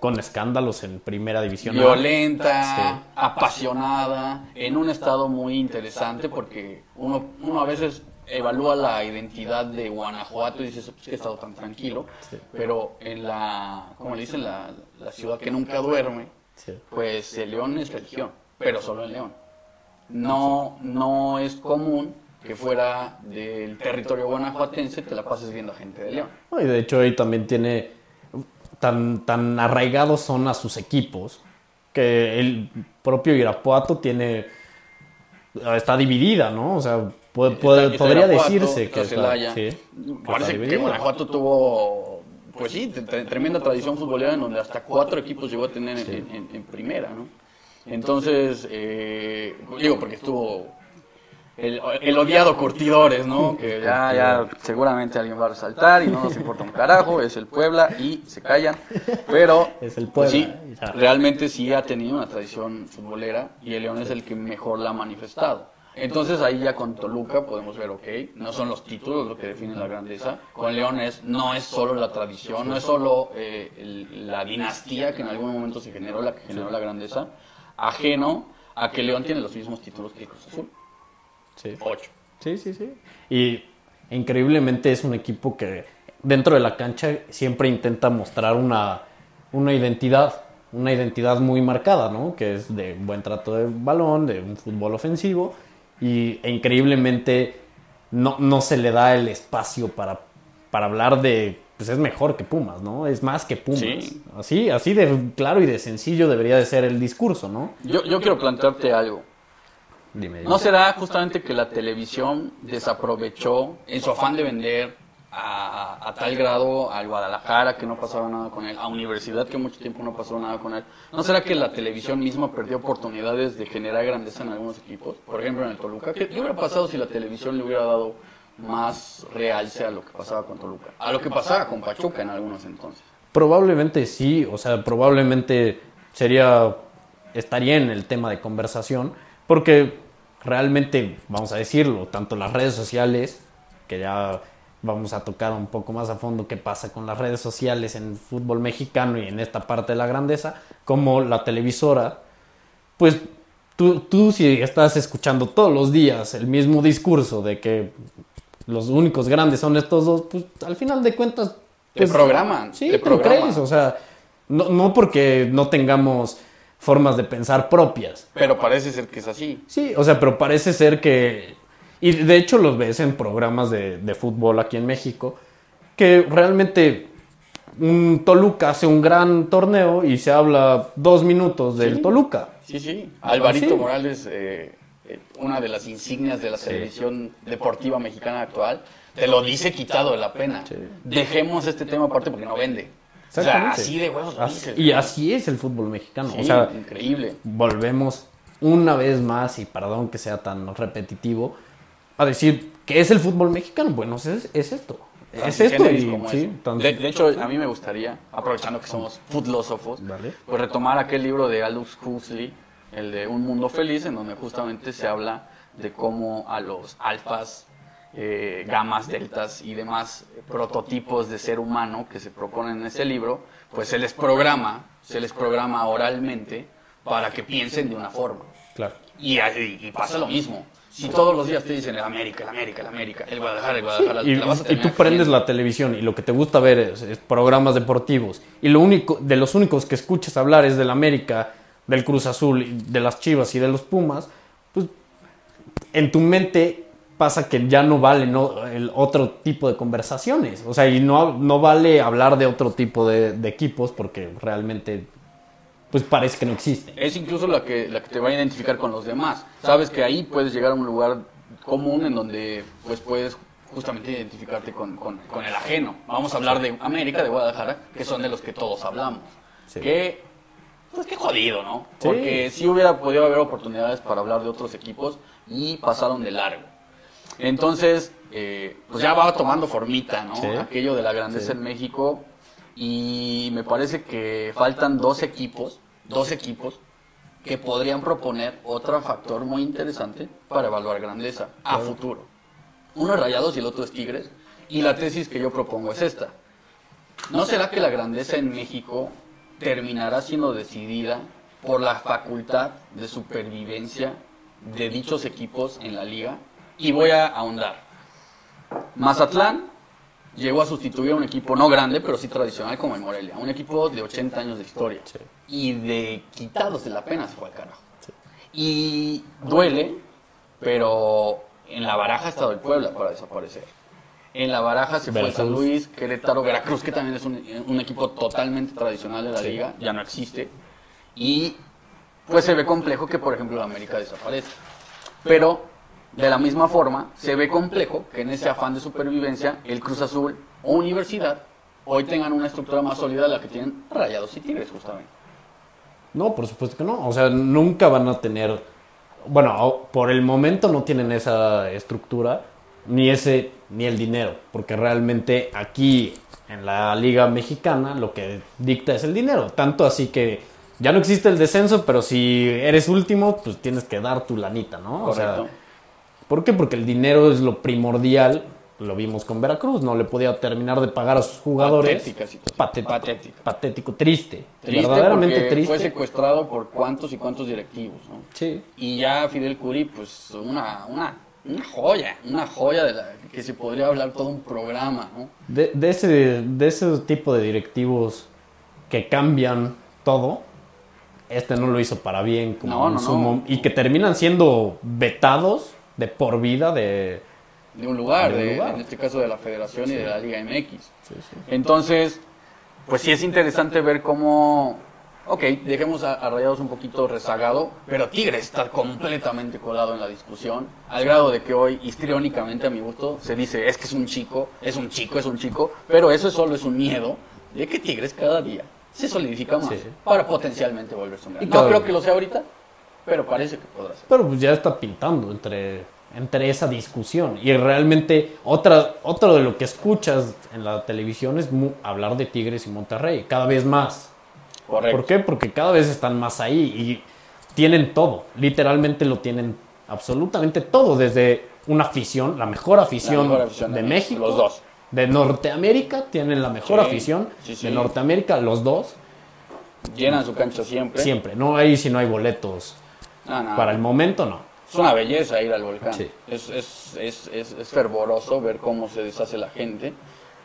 Con escándalos en primera división. violenta, apasionada, en un estado muy interesante porque uno, uno a veces evalúa la identidad de Guanajuato y dice, "Pues, qué estado tan tranquilo, pero en la, como le dicen, la, la ciudad que nunca duerme, Sí. pues el León es religión, pero solo en León. No, no es común que fuera del territorio guanajuatense te la pases viendo a gente de León. No, Y de hecho ahí también tiene tan, tan arraigados son a sus equipos que el propio Irapuato tiene está dividida, ¿no? O sea, puede- puede- Está- está podría Irapuato, decirse que está, sí, que Parece está que. Guanajuato tuvo, pues sí, tre- tre- tremenda tradición futbolera en donde hasta cuatro equipos llegó a tener en, en- en primera, ¿no? Entonces, eh, digo, porque estuvo el, el odiado Curtidores, ¿no? Que ya, ya seguramente alguien va a resaltar y no nos importa un carajo, es el Puebla y se callan, pero Es el pues Puebla, sí, realmente sí ha tenido una tradición futbolera y el León es el que mejor la ha manifestado. Entonces ahí ya con Toluca podemos ver, ok, no son los títulos lo que definen la grandeza. Con León es, no es solo la tradición, no es solo eh, el- la dinastía que en algún momento se generó, la que generó la grandeza, ajeno a que León tiene los mismos títulos que Cruz Azul. Sí. Ocho. Sí, sí, sí. Y increíblemente es un equipo que dentro de la cancha siempre intenta mostrar una, una identidad, una identidad muy marcada, ¿no? Que es de buen trato de balón, de un fútbol ofensivo y e increíblemente no, no se le da el espacio para, para hablar de, pues es mejor que Pumas, ¿no? Es más que Pumas. Sí. Así, así de claro y de sencillo debería de ser el discurso, ¿no? Yo, yo quiero plantearte algo. Dime, ¿No será justamente que la televisión desaprovechó en su afán de vender a, a tal grado al Guadalajara que no pasaba nada con él, a Universidad que mucho tiempo no pasó nada con él? ¿No será que la televisión misma perdió oportunidades de generar grandeza en algunos equipos? Por ejemplo, en el Toluca. ¿Qué, qué hubiera pasado si la televisión le hubiera dado más realce a lo que pasaba con Toluca? A lo que pasaba con Pachuca en algunos entonces. Probablemente sí, o sea, probablemente sería, estaría en el tema de conversación, porque realmente, vamos a decirlo, tanto las redes sociales, que ya vamos a tocar un poco más a fondo qué pasa con las redes sociales en el fútbol mexicano y en esta parte de la grandeza, como la televisora, pues tú, tú si estás escuchando todos los días el mismo discurso de que los únicos grandes son estos dos, pues al final de cuentas... Te pues, programan, Sí, te te programan. crees, o sea, no, no porque no tengamos formas de pensar propias. Pero parece ser que es así. Sí, o sea, pero parece ser que... Y de hecho los ves en programas de, de fútbol aquí en México, que realmente un Toluca hace un gran torneo y se habla dos minutos del Sí. Toluca. Sí, sí. Alvarito Sí. Morales, eh, eh, una de las insignias de la televisión deportiva mexicana actual, te lo dice quitado de la pena. Sí. Dejemos este tema aparte porque no vende. O sea, así de huevos Así- y así es el fútbol mexicano. Sí, o sea, increíble. volvemos una vez más, y perdón que sea tan repetitivo, a decir, ¿qué es el fútbol mexicano? Bueno, es, es esto. Tan Es esto y sí, tan- de, de hecho, a mí me gustaría, aprovechando que somos footlósofos, Vale. pues retomar aquel libro de Aldous Huxley, el de Un Mundo Feliz, en donde justamente se habla de cómo a los alfas, eh, gamas, deltas y demás prototipos de ser humano que se proponen en ese libro, pues se les programa, se les programa oralmente para que piensen de una forma. Claro. Y, y- y pasa lo mismo. Si todos los días te dicen el América, el América, el América, el Guadalajara, el Guadalajara, Y, la vas a y tú prendes la televisión y lo que te gusta ver es, es programas deportivos y lo único de los únicos que escuchas hablar es del América, del Cruz Azul, y de las Chivas y de los Pumas, pues en tu mente pasa que ya no vale no, el otro tipo de conversaciones, o sea, y no, no vale hablar de otro tipo de, de equipos porque realmente pues parece que no existen. Es incluso la que, la que te va a identificar con los demás. Sabes que ahí puedes llegar a un lugar común en donde pues puedes justamente identificarte con, con- con el ajeno. Vamos a hablar de América, de Guadalajara, que son de los que todos hablamos. Sí. Que jodido, ¿no? Sí. Porque sí hubiera podido haber oportunidades para hablar de otros equipos y pasaron de largo. Entonces, eh, pues ya va tomando formita, ¿no? Sí. Aquello de la grandeza Sí. en México. Y me parece que faltan dos equipos, dos equipos que podrían proponer otro factor muy interesante para evaluar grandeza a futuro. Uno es Rayados y el otro es Tigres. Y la tesis que yo propongo es esta. ¿No será que la grandeza en México terminará siendo decidida por la facultad de supervivencia de dichos equipos en la liga? Y voy a ahondar. Mazatlán llegó a sustituir a un equipo no grande, pero sí tradicional como el Morelia. Un equipo de 80 años de historia. Sí. Y de quitados de la pena se fue al carajo. Y duele, pero en la baraja ha estado el Puebla para desaparecer. En la baraja se fue Veracruz. San Luis, Querétaro, Veracruz, que también es un, un equipo totalmente tradicional de la Sí. liga, ya no existe. Y pues se ve complejo que, por ejemplo, la América desaparezca. Pero de la misma forma, se ve complejo que en ese afán de supervivencia, el Cruz Azul o Universidad hoy tengan una estructura más sólida de la que tienen Rayados y Tigres, justamente. No, por supuesto que no. O sea, nunca van a tener. Bueno, por el momento no tienen esa estructura, ni ese, ni el dinero. Porque realmente aquí en la Liga Mexicana lo que dicta es el dinero. Tanto así que ya no existe el descenso, pero si eres último, pues tienes que dar tu lanita, ¿no? O sea, Correcto. ¿Por qué? Porque el dinero es lo primordial. Lo vimos con Veracruz, no le podía terminar de pagar a sus jugadores. Patética situación. Patético. Patética. Patético, triste. Triste verdaderamente triste. fue secuestrado por cuántos y cuántos directivos, ¿no? Sí. Y ya Fidel Curi, pues una, una, una joya, una joya de la que se podría hablar todo un programa, ¿no? De, de ese, de ese tipo de directivos que cambian todo, este no lo hizo para bien. Como No, Y que terminan siendo vetados de por vida de... De un lugar, De un de- lugar. en este caso de la Federación y de la Liga MX. Sí, sí. Entonces, pues sí es interesante ver cómo, ok, dejemos a, a Rayados un poquito rezagado, pero Tigres está completamente colado en la discusión, al grado de que hoy, histriónicamente a mi gusto, se dice, es que es un chico, es un chico, es un chico, pero eso solo es un miedo de que Tigres cada día se solidifica más Sí. para potencialmente volverse un gran. Y No creo que lo sea ahorita, pero parece que podrá ser. Pero pues ya está pintando entre, entre esa discusión. Y realmente otra, otro de lo que escuchas en la televisión es mu- hablar de Tigres y Monterrey, cada vez más. Correcto. ¿Por qué? Porque cada vez están más ahí y tienen todo, literalmente lo tienen absolutamente todo, desde una afición, la mejor afición, mejor afición de de México, los dos. de Norteamérica, tienen la mejor Sí, afición, sí, sí. de Norteamérica los dos, Llenan su cancha siempre. siempre, no hay si no hay boletos, No, no. para el momento no. Es una belleza ir al volcán. Sí. Es, es, es, es, fervoroso ver cómo se deshace la gente.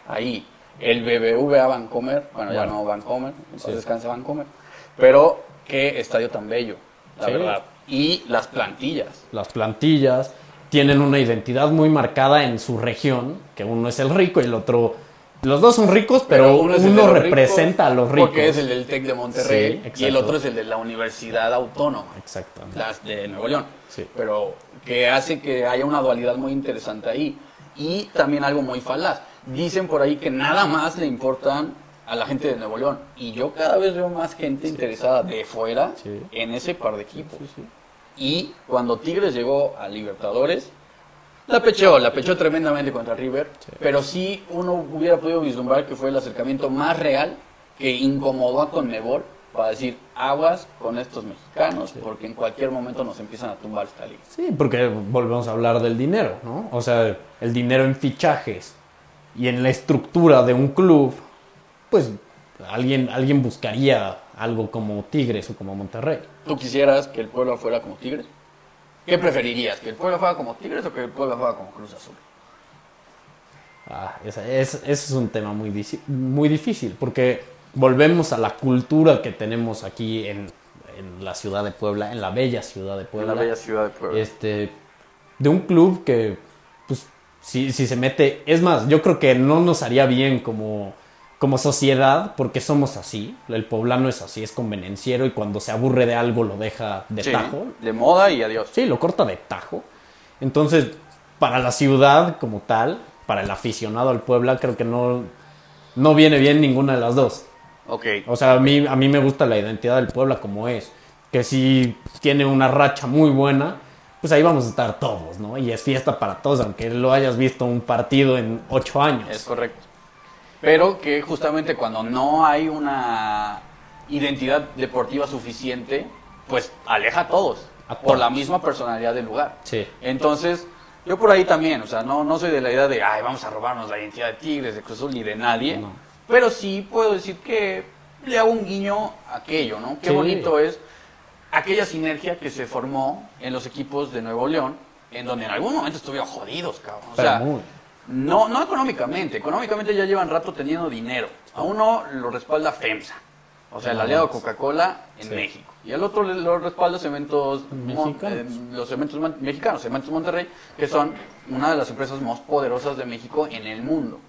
Ahí, el BBVA Vancomer, bueno, ya no Vancomer, entonces Sí. descanse Vancomer. Pero qué estadio tan bello, la Sí. verdad. Y las plantillas. las plantillas tienen una identidad muy marcada en su región, que uno es el rico y el otro... Los dos son ricos, pero, uno, representa a los ricos. Porque es el del TEC de Monterrey Sí, y el otro es el de la Universidad Autónoma. Exactamente. las de Nuevo León. Sí. Pero que hace que haya una dualidad muy interesante ahí. Y también algo muy falaz. Dicen por ahí que nada más le importan a la gente de Nuevo León. Y yo cada vez veo más gente interesada de fuera en ese par de equipos. Y cuando Tigres llegó a Libertadores, la pecheó, la pecheó tremendamente contra River, pero sí uno hubiera podido vislumbrar que fue el acercamiento más real que incomodó a Conmebol para decir aguas con estos mexicanos, porque en cualquier momento nos empiezan a tumbar esta liga. Sí, porque volvemos a hablar del dinero, ¿no? O sea, el dinero en fichajes y en la estructura de un club, pues alguien, alguien buscaría algo como Tigres o como Monterrey. ¿Tú quisieras que el pueblo fuera como Tigres? ¿Qué preferirías? ¿Que el pueblo fuera como Tigres o que el pueblo fuera como Cruz Azul? Ah, esa- es, ese es un tema muy, muy difícil, porque volvemos a la cultura que tenemos aquí en, en la ciudad de Puebla, en la bella ciudad de Puebla. ciudad de Puebla. este, de un club que, pues, si, si se mete, es más, yo creo que no nos haría bien como, como sociedad, porque somos así, el poblano es así, es convenenciero y cuando se aburre de algo lo deja de Sí, tajo, de moda y adiós. sí, lo corta de tajo. Entonces, para la ciudad como tal, para el aficionado al Puebla, creo que no, no viene bien ninguna de las dos. Ok. O sea, a mí, a mí me gusta la identidad del Puebla como es. Que si tiene una racha muy buena, pues ahí vamos a estar todos, ¿no? Y es fiesta para todos, aunque lo hayas visto un partido en ocho años. Es correcto. Pero que justamente cuando no hay una identidad deportiva suficiente, pues aleja a todos. Por la misma personalidad del lugar. Sí. Entonces, yo por ahí también, o sea, no, no soy de la idea de, ay, vamos a robarnos la identidad de Tigres, de Cruz Azul, ni de nadie. No. Pero sí puedo decir que le hago un guiño a aquello, ¿no? Qué Sí. bonito es aquella sinergia que se formó en los equipos de Nuevo León, en donde en algún momento estuvieron jodidos, cabrón. O Pero sea, muy. No, no económicamente, económicamente ya llevan rato teniendo dinero. A uno lo respalda FEMSA, o sea, el aliado. Coca-Cola en Sí. México. Y al otro lo respalda Cementos eh, los Cementos Mexicanos, Cementos Monterrey, que son una de las empresas más poderosas de México en el mundo.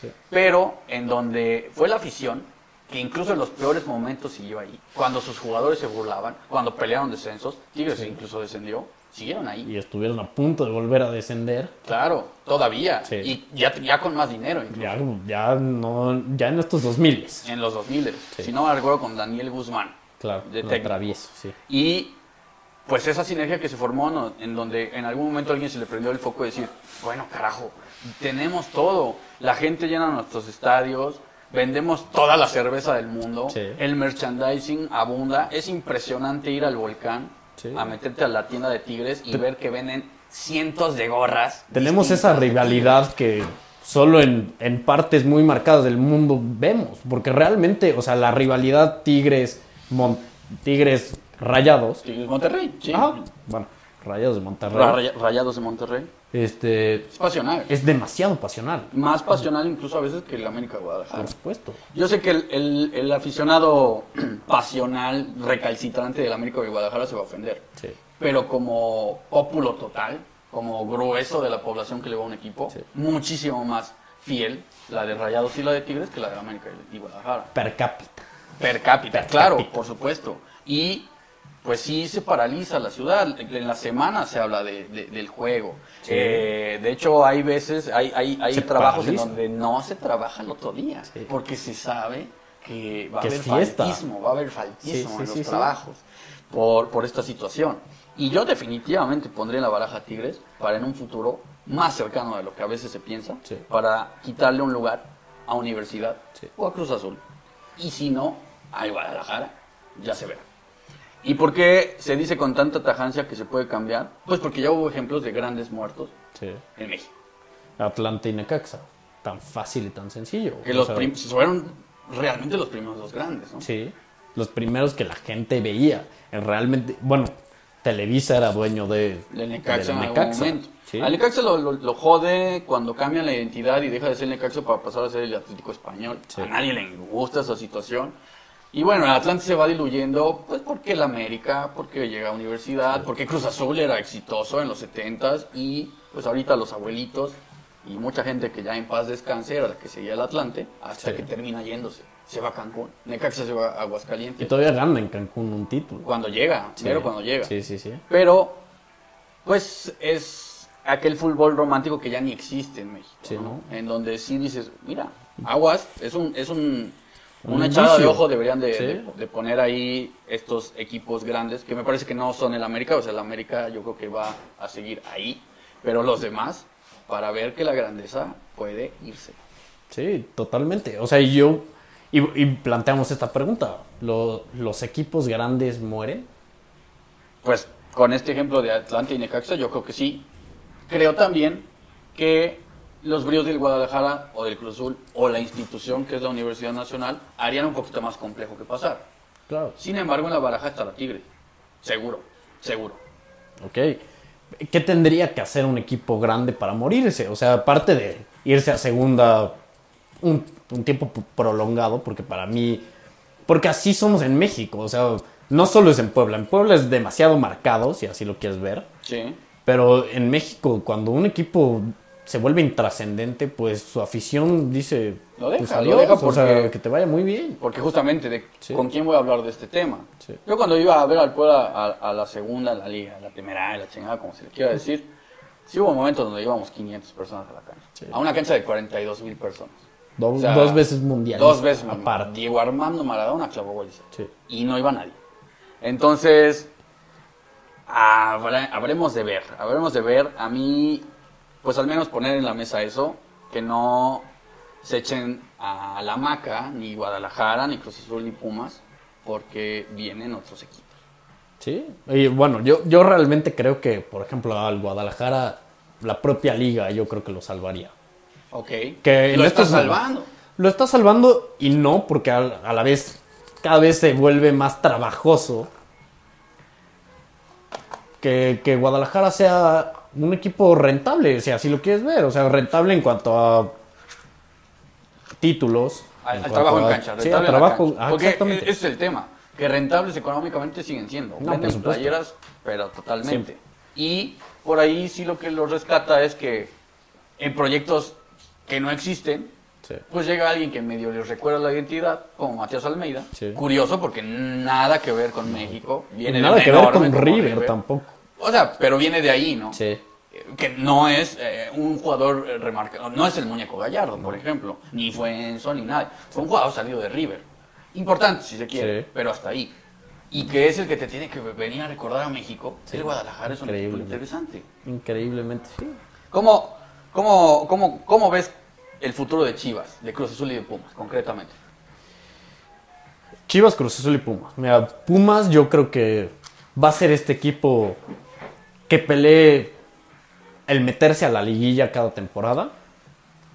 Sí. Pero en donde fue la afición, que incluso en los peores momentos siguió ahí. Cuando sus jugadores se burlaban, cuando pelearon descensos, Tigres Sí. incluso descendió, siguieron ahí. Y estuvieron a punto de volver a descender. Claro, todavía. Sí. Y ya, ya con más dinero. Ya, ya, no, ya en estos 2000 En los 2000, Sí. si no me recuerdo, con Daniel Guzmán. Claro, De travieso, sí. Y pues esa sinergia que se formó, ¿no? en donde en algún momento alguien se le prendió el foco de decir, bueno, carajo, tenemos todo. La gente llena nuestros estadios, vendemos toda la cerveza del mundo, Sí. el merchandising abunda. Es impresionante ir al volcán, Sí. a meterte a la tienda de Tigres y ver que venden cientos de gorras. Tenemos esa rivalidad que solo en, en partes muy marcadas del mundo vemos. Porque realmente, o sea, la rivalidad Tigres, Mon- Tigres Rayados. Tigres Monterrey, sí. Ajá, bueno, Rayados de Monterrey. Ra- Rayados de Monterrey. Este, Es pasional. es demasiado pasional, Más pasional incluso a veces que el América Guadalajara. por supuesto. Yo sé que el, el- el aficionado pasional, recalcitrante del América de Guadalajara se va a ofender. Sí. Pero como ópulo total, como grueso de la población que le va a un equipo, Sí. muchísimo más fiel la de Rayados y la de Tigres que la de América y Guadalajara. Per cápita. Per cápita, Per claro, cápita. por supuesto. Y pues sí se paraliza la ciudad. En la semana se habla de- de- del juego. Sí. Eh, de hecho, hay veces, hay, hay, hay trabajos paraliza. en donde no se trabaja el otro día. Sí. Porque se sabe que va a haber es fiesta. faltismo, va a haber faltismo Sí, en los trabajos por, por esta situación. Y yo definitivamente pondré en la baraja a Tigres para en un futuro más cercano de lo que a veces se piensa, para quitarle un lugar a Universidad o a Cruz Azul. Y si no, a Guadalajara, ya se verá. ¿Y por qué se dice con tanta tajancia que se puede cambiar? Pues porque ya hubo ejemplos de grandes muertos Sí. en México. Atlanta y Necaxa. Tan fácil y tan sencillo. Que los prim- fueron realmente los primeros dos grandes, ¿no? Sí. Los primeros que la gente veía. En Realmente, bueno, Televisa era dueño de, Necaxa en algún Necaxa. Sí. Al Necaxa lo, lo- lo jode cuando cambian la identidad y deja de ser Necaxa para pasar a ser el Atlético Español. Sí. A nadie le gusta esa situación. Y bueno, el Atlante se va diluyendo, pues porque el América, porque llega a Universidad, porque Cruz Azul era exitoso en los 70s y pues ahorita los abuelitos y mucha gente que ya en paz descanse era la que seguía el Atlante hasta Sí. que termina yéndose. Se va a Cancún. Necaxa se va a Y Aguascalientes. todavía gana en Cancún un título. Cuando llega, Sí. pero cuando llega. Sí, sí, sí. Pero, pues es aquel fútbol romántico que ya ni existe en México. Sí, ¿no? En donde sí dices, mira, aguas, es un, es Un una echada de ojo, deberían de, Sí. de- de poner ahí estos equipos grandes, que me parece que no son el América, o sea, el América yo creo que va a seguir ahí, pero los demás, para ver que la grandeza puede irse. Sí, totalmente. O sea, y yo. Y, y planteamos esta pregunta: ¿Lo- ¿los equipos grandes mueren? Pues con este ejemplo de Atlanta y Necaxa, yo creo que sí. Creo también que los bríos del Guadalajara o del Cruz Azul o la institución que es la Universidad Nacional harían un poquito más complejo que pasar. Claro. Sin embargo, en la baraja está la Tigre. Seguro, seguro. Ok. ¿Qué tendría que hacer un equipo grande para morirse? O sea, aparte de irse a segunda un, un tiempo prolongado, porque para mí, porque así somos en México, o sea, no solo es en Puebla, en Puebla es demasiado marcado, si así lo quieres ver, Sí. pero en México, cuando un equipo se vuelve intrascendente, pues su afición dice, Lo deja, pues lo adiós, deja o sea, porque- que te vaya muy bien. Porque justamente, de Sí. ¿con quién voy a hablar de este tema? Sí. Yo cuando iba a ver al Puebla a, a la segunda, a la liga, a la primera, a la chingada, como se le quiera decir, sí hubo momentos donde íbamos 500 personas a la cancha. Sí. A una cancha de 42 mil personas. Dos, O sea, dos veces mundialista. Dos veces. aparte. Diego Armando Maradona clavó goles. Y no iba nadie. Entonces, habrá- habremos de ver. Habremos de ver. A mí, pues al menos poner en la mesa eso. Que no se echen a la maca, ni Guadalajara, ni Cruz Azul, ni Pumas. Porque vienen otros equipos. Sí, y bueno, yo, yo realmente creo que, por ejemplo, al Guadalajara, la propia liga, yo creo que lo salvaría. Ok. Que lo está estos- salvando. Lo está salvando y no, porque al- a, la vez cada vez se vuelve más trabajoso que, que Guadalajara sea un equipo rentable, o sea, si lo quieres ver, o sea, rentable en cuanto a títulos. Al, en al trabajo en a- cancha. Sí, al en trabajo, cancha. ah, Porque exactamente. ese es el tema. Que rentables económicamente siguen siendo. No, Venden playeras, pero totalmente. Y por ahí sí lo que los rescata es que en proyectos que no existen, Sí. pues llega alguien que medio les recuerda la identidad, como Matías Almeida. Sí. Curioso porque nada que ver con México. Viene Nada que ver con como River, tampoco. O sea, pero viene de ahí, ¿no? Sí. que no es eh, un jugador eh, remarcado, no es el muñeco Gallardo, por ejemplo, ni fue Enzo ni nada, fue un jugador salido de River. Importante si se quiere, Sí. pero hasta ahí. Y que es el que te tiene que venir a recordar a México, el Guadalajara es un equipo interesante. Increíblemente, sí. ¿Cómo, cómo, cómo, ¿Cómo ves el futuro de Chivas, de Cruz Azul y de Pumas, concretamente? Chivas, Cruz Azul y Pumas. Mira, Pumas yo creo que va a ser este equipo que pelee el meterse a la liguilla cada temporada.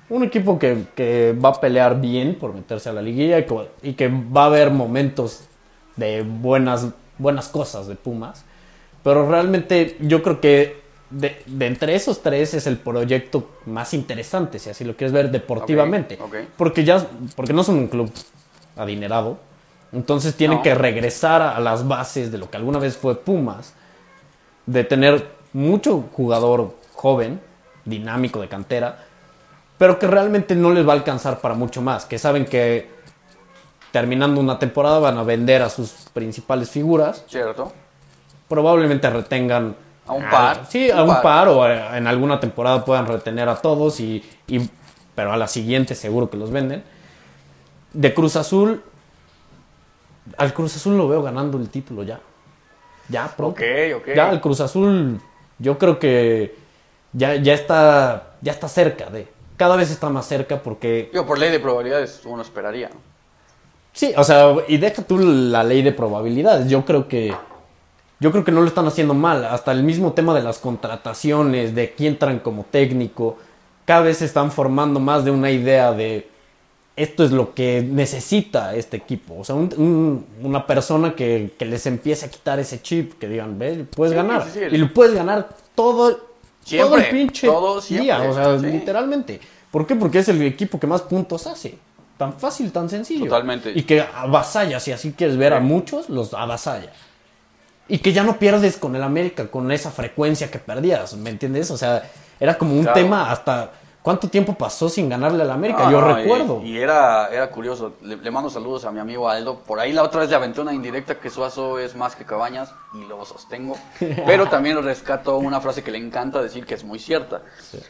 Un equipo que, que va a pelear bien por meterse a la liguilla y que, y que va a haber momentos de buenas, buenas cosas de Pumas. Pero realmente yo creo que de, de entre esos tres es el proyecto más interesante, si así lo quieres ver deportivamente. Porque ya porque no son un club adinerado. Entonces tienen No. que regresar a las bases de lo que alguna vez fue Pumas. De tener mucho jugador joven, dinámico de cantera, pero que realmente no les va a alcanzar para mucho más. Que saben que terminando una temporada van a vender a sus principales figuras. ¿Cierto? Probablemente retengan A un par. Sí, a Un un par. par o a- en alguna temporada puedan retener a todos y, y- pero a la siguiente seguro que los venden. De Cruz Azul al Cruz Azul lo veo ganando el título ya. Ya pronto. Ok, ok. Ya el Cruz Azul yo creo que ya, ya está ya está cerca de cada vez está más cerca porque Digo, por ley de probabilidades uno esperaría, ¿no? Sí, o sea, y deja tú la ley de probabilidades. Yo creo que yo creo que no lo están haciendo mal. Hasta el mismo tema de las contrataciones, de quién traen como técnico, cada vez se están formando más de una idea de esto es lo que necesita este equipo. O sea, un- un- una persona que, que les empiece a quitar ese chip, que digan, ve, puedes Sí, ganar. sí, sí, el- Y lo puedes ganar todo, el pinche todo día. O sea, literalmente. ¿Por qué? Porque es el equipo que más puntos hace. Tan fácil, tan sencillo. Totalmente. Y que avasalla, si así quieres ver a muchos, los avasalla. Y que ya no pierdes con el América, con esa frecuencia que perdías, ¿me entiendes? O sea, era como un Claro. tema hasta... ¿Cuánto tiempo pasó sin ganarle al América? No, Yo no, y- recuerdo. Y, era, era curioso. Le, le mando saludos a mi amigo Aldo. Por ahí la otra vez le aventé una indirecta que Suazo es más que Cabañas y lo sostengo. Pero también rescato una frase que le encanta decir que es muy cierta.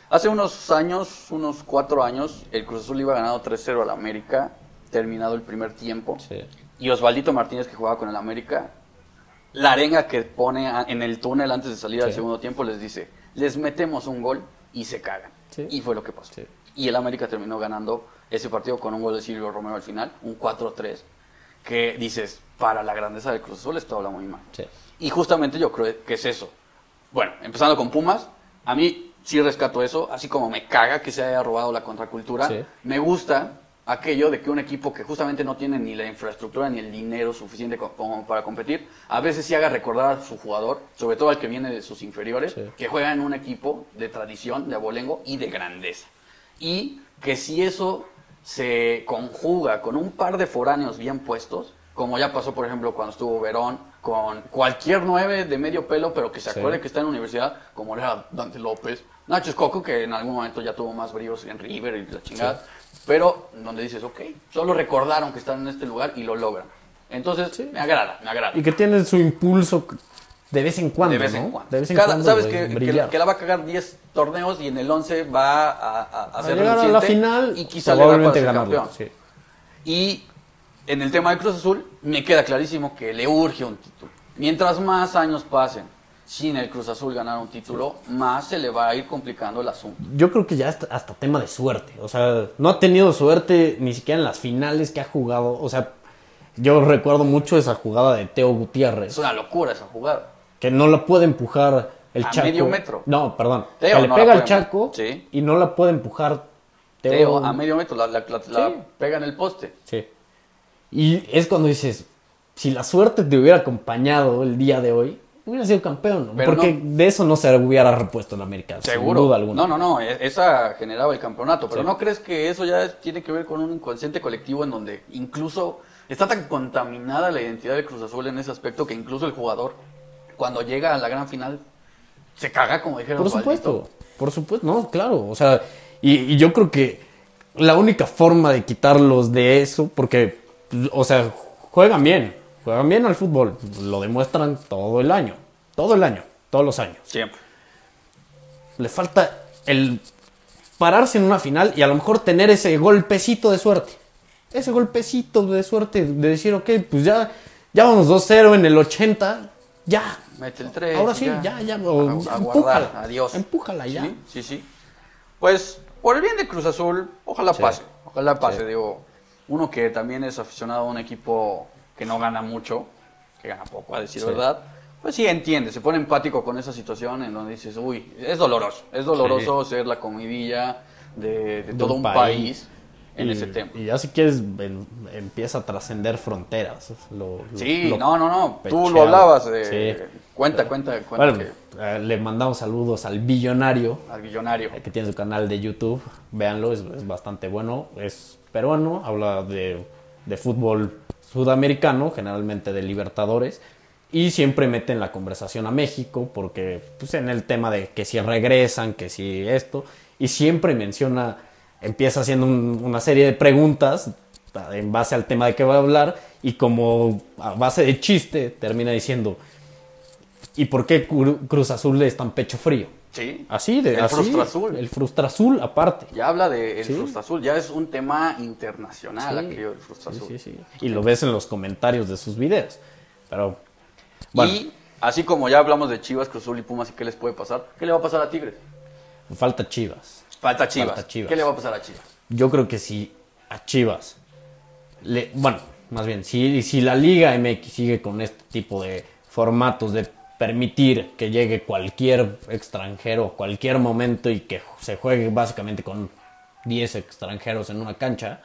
Hace unos años, unos cuatro años, el Cruz Azul iba ganado 3-0 al América, terminado el primer tiempo. Sí. Y Osvaldito Martínez, que jugaba con el América, la arenga que pone en el túnel antes de salir al Sí. segundo tiempo les dice, les metemos un gol y se cagan. Sí. Y fue lo que pasó. Sí. Y el América terminó ganando ese partido con un gol de Silvio Romero al final, un 4-3, que dices, para la grandeza del Cruz Azul esto habla muy mal. Sí. Y justamente yo creo que es eso. Bueno, empezando con Pumas, a mí sí rescato eso, así como me caga que se haya robado la contracultura, me gusta aquello de que un equipo que justamente no tiene ni la infraestructura ni el dinero suficiente co- como para competir, a veces sí haga recordar a su jugador, sobre todo al que viene de sus inferiores, Sí. que juega en un equipo de tradición, de abolengo y de grandeza. Y que si eso se conjuga con un par de foráneos bien puestos, como ya pasó por ejemplo cuando estuvo Verón, con cualquier nueve de medio pelo, pero que se Sí. acuerde que está en la universidad, como era Dante López, Nacho Escoco, que en algún momento ya tuvo más bríos en River y la chingada, pero donde dices, ok, solo recordaron que están en este lugar y lo logran. Entonces, me agrada, me agrada. Y que tiene su impulso de vez en cuando, de vez ¿no? en cuando. De vez en Cada- cuando sabes que, que- la va a cagar 10 torneos y en el 11 va a, a, a A ser llegar a la final y quizá le va probablemente ser ganarlo. campeón. sí. Y en el tema de Cruz Azul, me queda clarísimo que le urge un título. Mientras más años pasen sin el Cruz Azul ganar un título, más se le va a ir complicando el asunto. Yo creo que ya hasta, hasta tema de suerte. O sea, no ha tenido suerte ni siquiera en las finales que ha jugado. O sea, yo recuerdo mucho esa jugada de Teo Gutiérrez, Es una locura esa jugada. que no la puede empujar el A Chaco. medio metro. No, perdón. Teo que le no pega al Chaco Sí. y no la puede empujar Teo. Teo a medio metro la, la- la- la pega en el poste. Sí. Y es cuando dices, si la suerte te hubiera acompañado el día de hoy, hubiera sido campeón. Pero porque no- de eso no se hubiera repuesto en América. Seguro. Sin duda alguna. No, no, no, e- esa generaba el campeonato, pero Sí. ¿no crees que eso ya tiene que ver con un inconsciente colectivo en donde incluso está tan contaminada la identidad del Cruz Azul en ese aspecto que incluso el jugador cuando llega a la gran final se caga como dijeron Por supuesto, por supuesto, no, claro, o sea, y, y yo creo que la única forma de quitarlos de eso, porque, o sea, juegan bien, juegan bien al fútbol, lo demuestran todo el año, todo el año, todos los años. Siempre. Le falta el pararse en una final y a lo mejor tener ese golpecito de suerte, ese golpecito de suerte de decir, ok, pues ya, ya vamos 2-0 en el 80, ya, Mete el 3. Ahora sí, ya, ya, o- a, a empújala, guardar, adiós. empújala ya. Sí, sí, sí. Pues, por el bien de Cruz Azul, ojalá Sí. pase. Ojalá pase, Sí. digo. Uno que también es aficionado a un equipo que no gana mucho, que gana poco, a decir Sí. verdad. Pues sí entiende, se pone empático con esa situación en donde dices, uy, es doloroso. Es doloroso ser la comidilla de, de todo un país, en Y- ese tema. Y ya si quieres, empieza a trascender fronteras. Lo, lo- Sí, lo no, no, no. Tú pecheado. lo hablabas. de Sí. Cuenta, cuenta, cuenta Bueno, que- eh, le mandamos saludos al billonario al billonario. eh, que tiene su canal de YouTube. Véanlo, es, es bastante bueno. Es peruano, habla de, de fútbol sudamericano, generalmente de Libertadores. Y siempre mete en la conversación a México, porque pues, en el tema de que si regresan, que si esto. Y siempre menciona, empieza haciendo un- una serie de preguntas en base al tema de que va a hablar. Y como a base de chiste, termina diciendo: ¿Y por qué Cru- Cruz Azul es tan pecho frío? Sí. Así de El así, Frustra Azul. El Frustra Azul aparte. Ya habla de el Sí. Frustra Azul, ya es un tema internacional Sí. aquello del Frustra Sí, Azul. sí, sí. Y lo ves en los comentarios de sus videos. Pero bueno, Y así como ya hablamos de Chivas, Cruz Azul y Pumas y qué les puede pasar, ¿qué le va a pasar a Tigres? falta Chivas. Falta Chivas. Falta Chivas. ¿Qué le va a pasar a Chivas? Yo creo que si a Chivas le, bueno, más bien, si, si la Liga MX sigue con este tipo de formatos de permitir que llegue cualquier extranjero cualquier momento y que se juegue básicamente con 10 extranjeros en una cancha,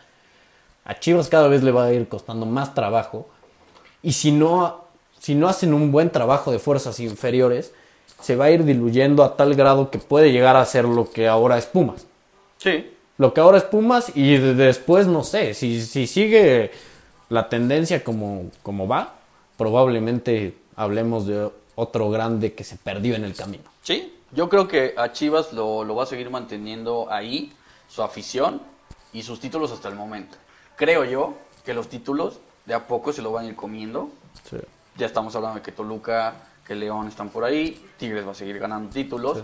a Chivas cada vez le va a ir costando más trabajo y si no, si no hacen un buen trabajo de fuerzas inferiores, se va a ir diluyendo a tal grado que puede llegar a ser lo que ahora es Pumas Sí. lo que ahora es Pumas y de- después no sé, si, si sigue la tendencia como, como va, probablemente hablemos de otro grande que se perdió en el camino. Sí. Yo creo que a Chivas lo, lo va a seguir manteniendo ahí, su afición y sus títulos hasta el momento. Creo yo que los títulos de a poco se lo van a ir comiendo. Ya estamos hablando de que Toluca, que León están por ahí, Tigres va a seguir ganando títulos.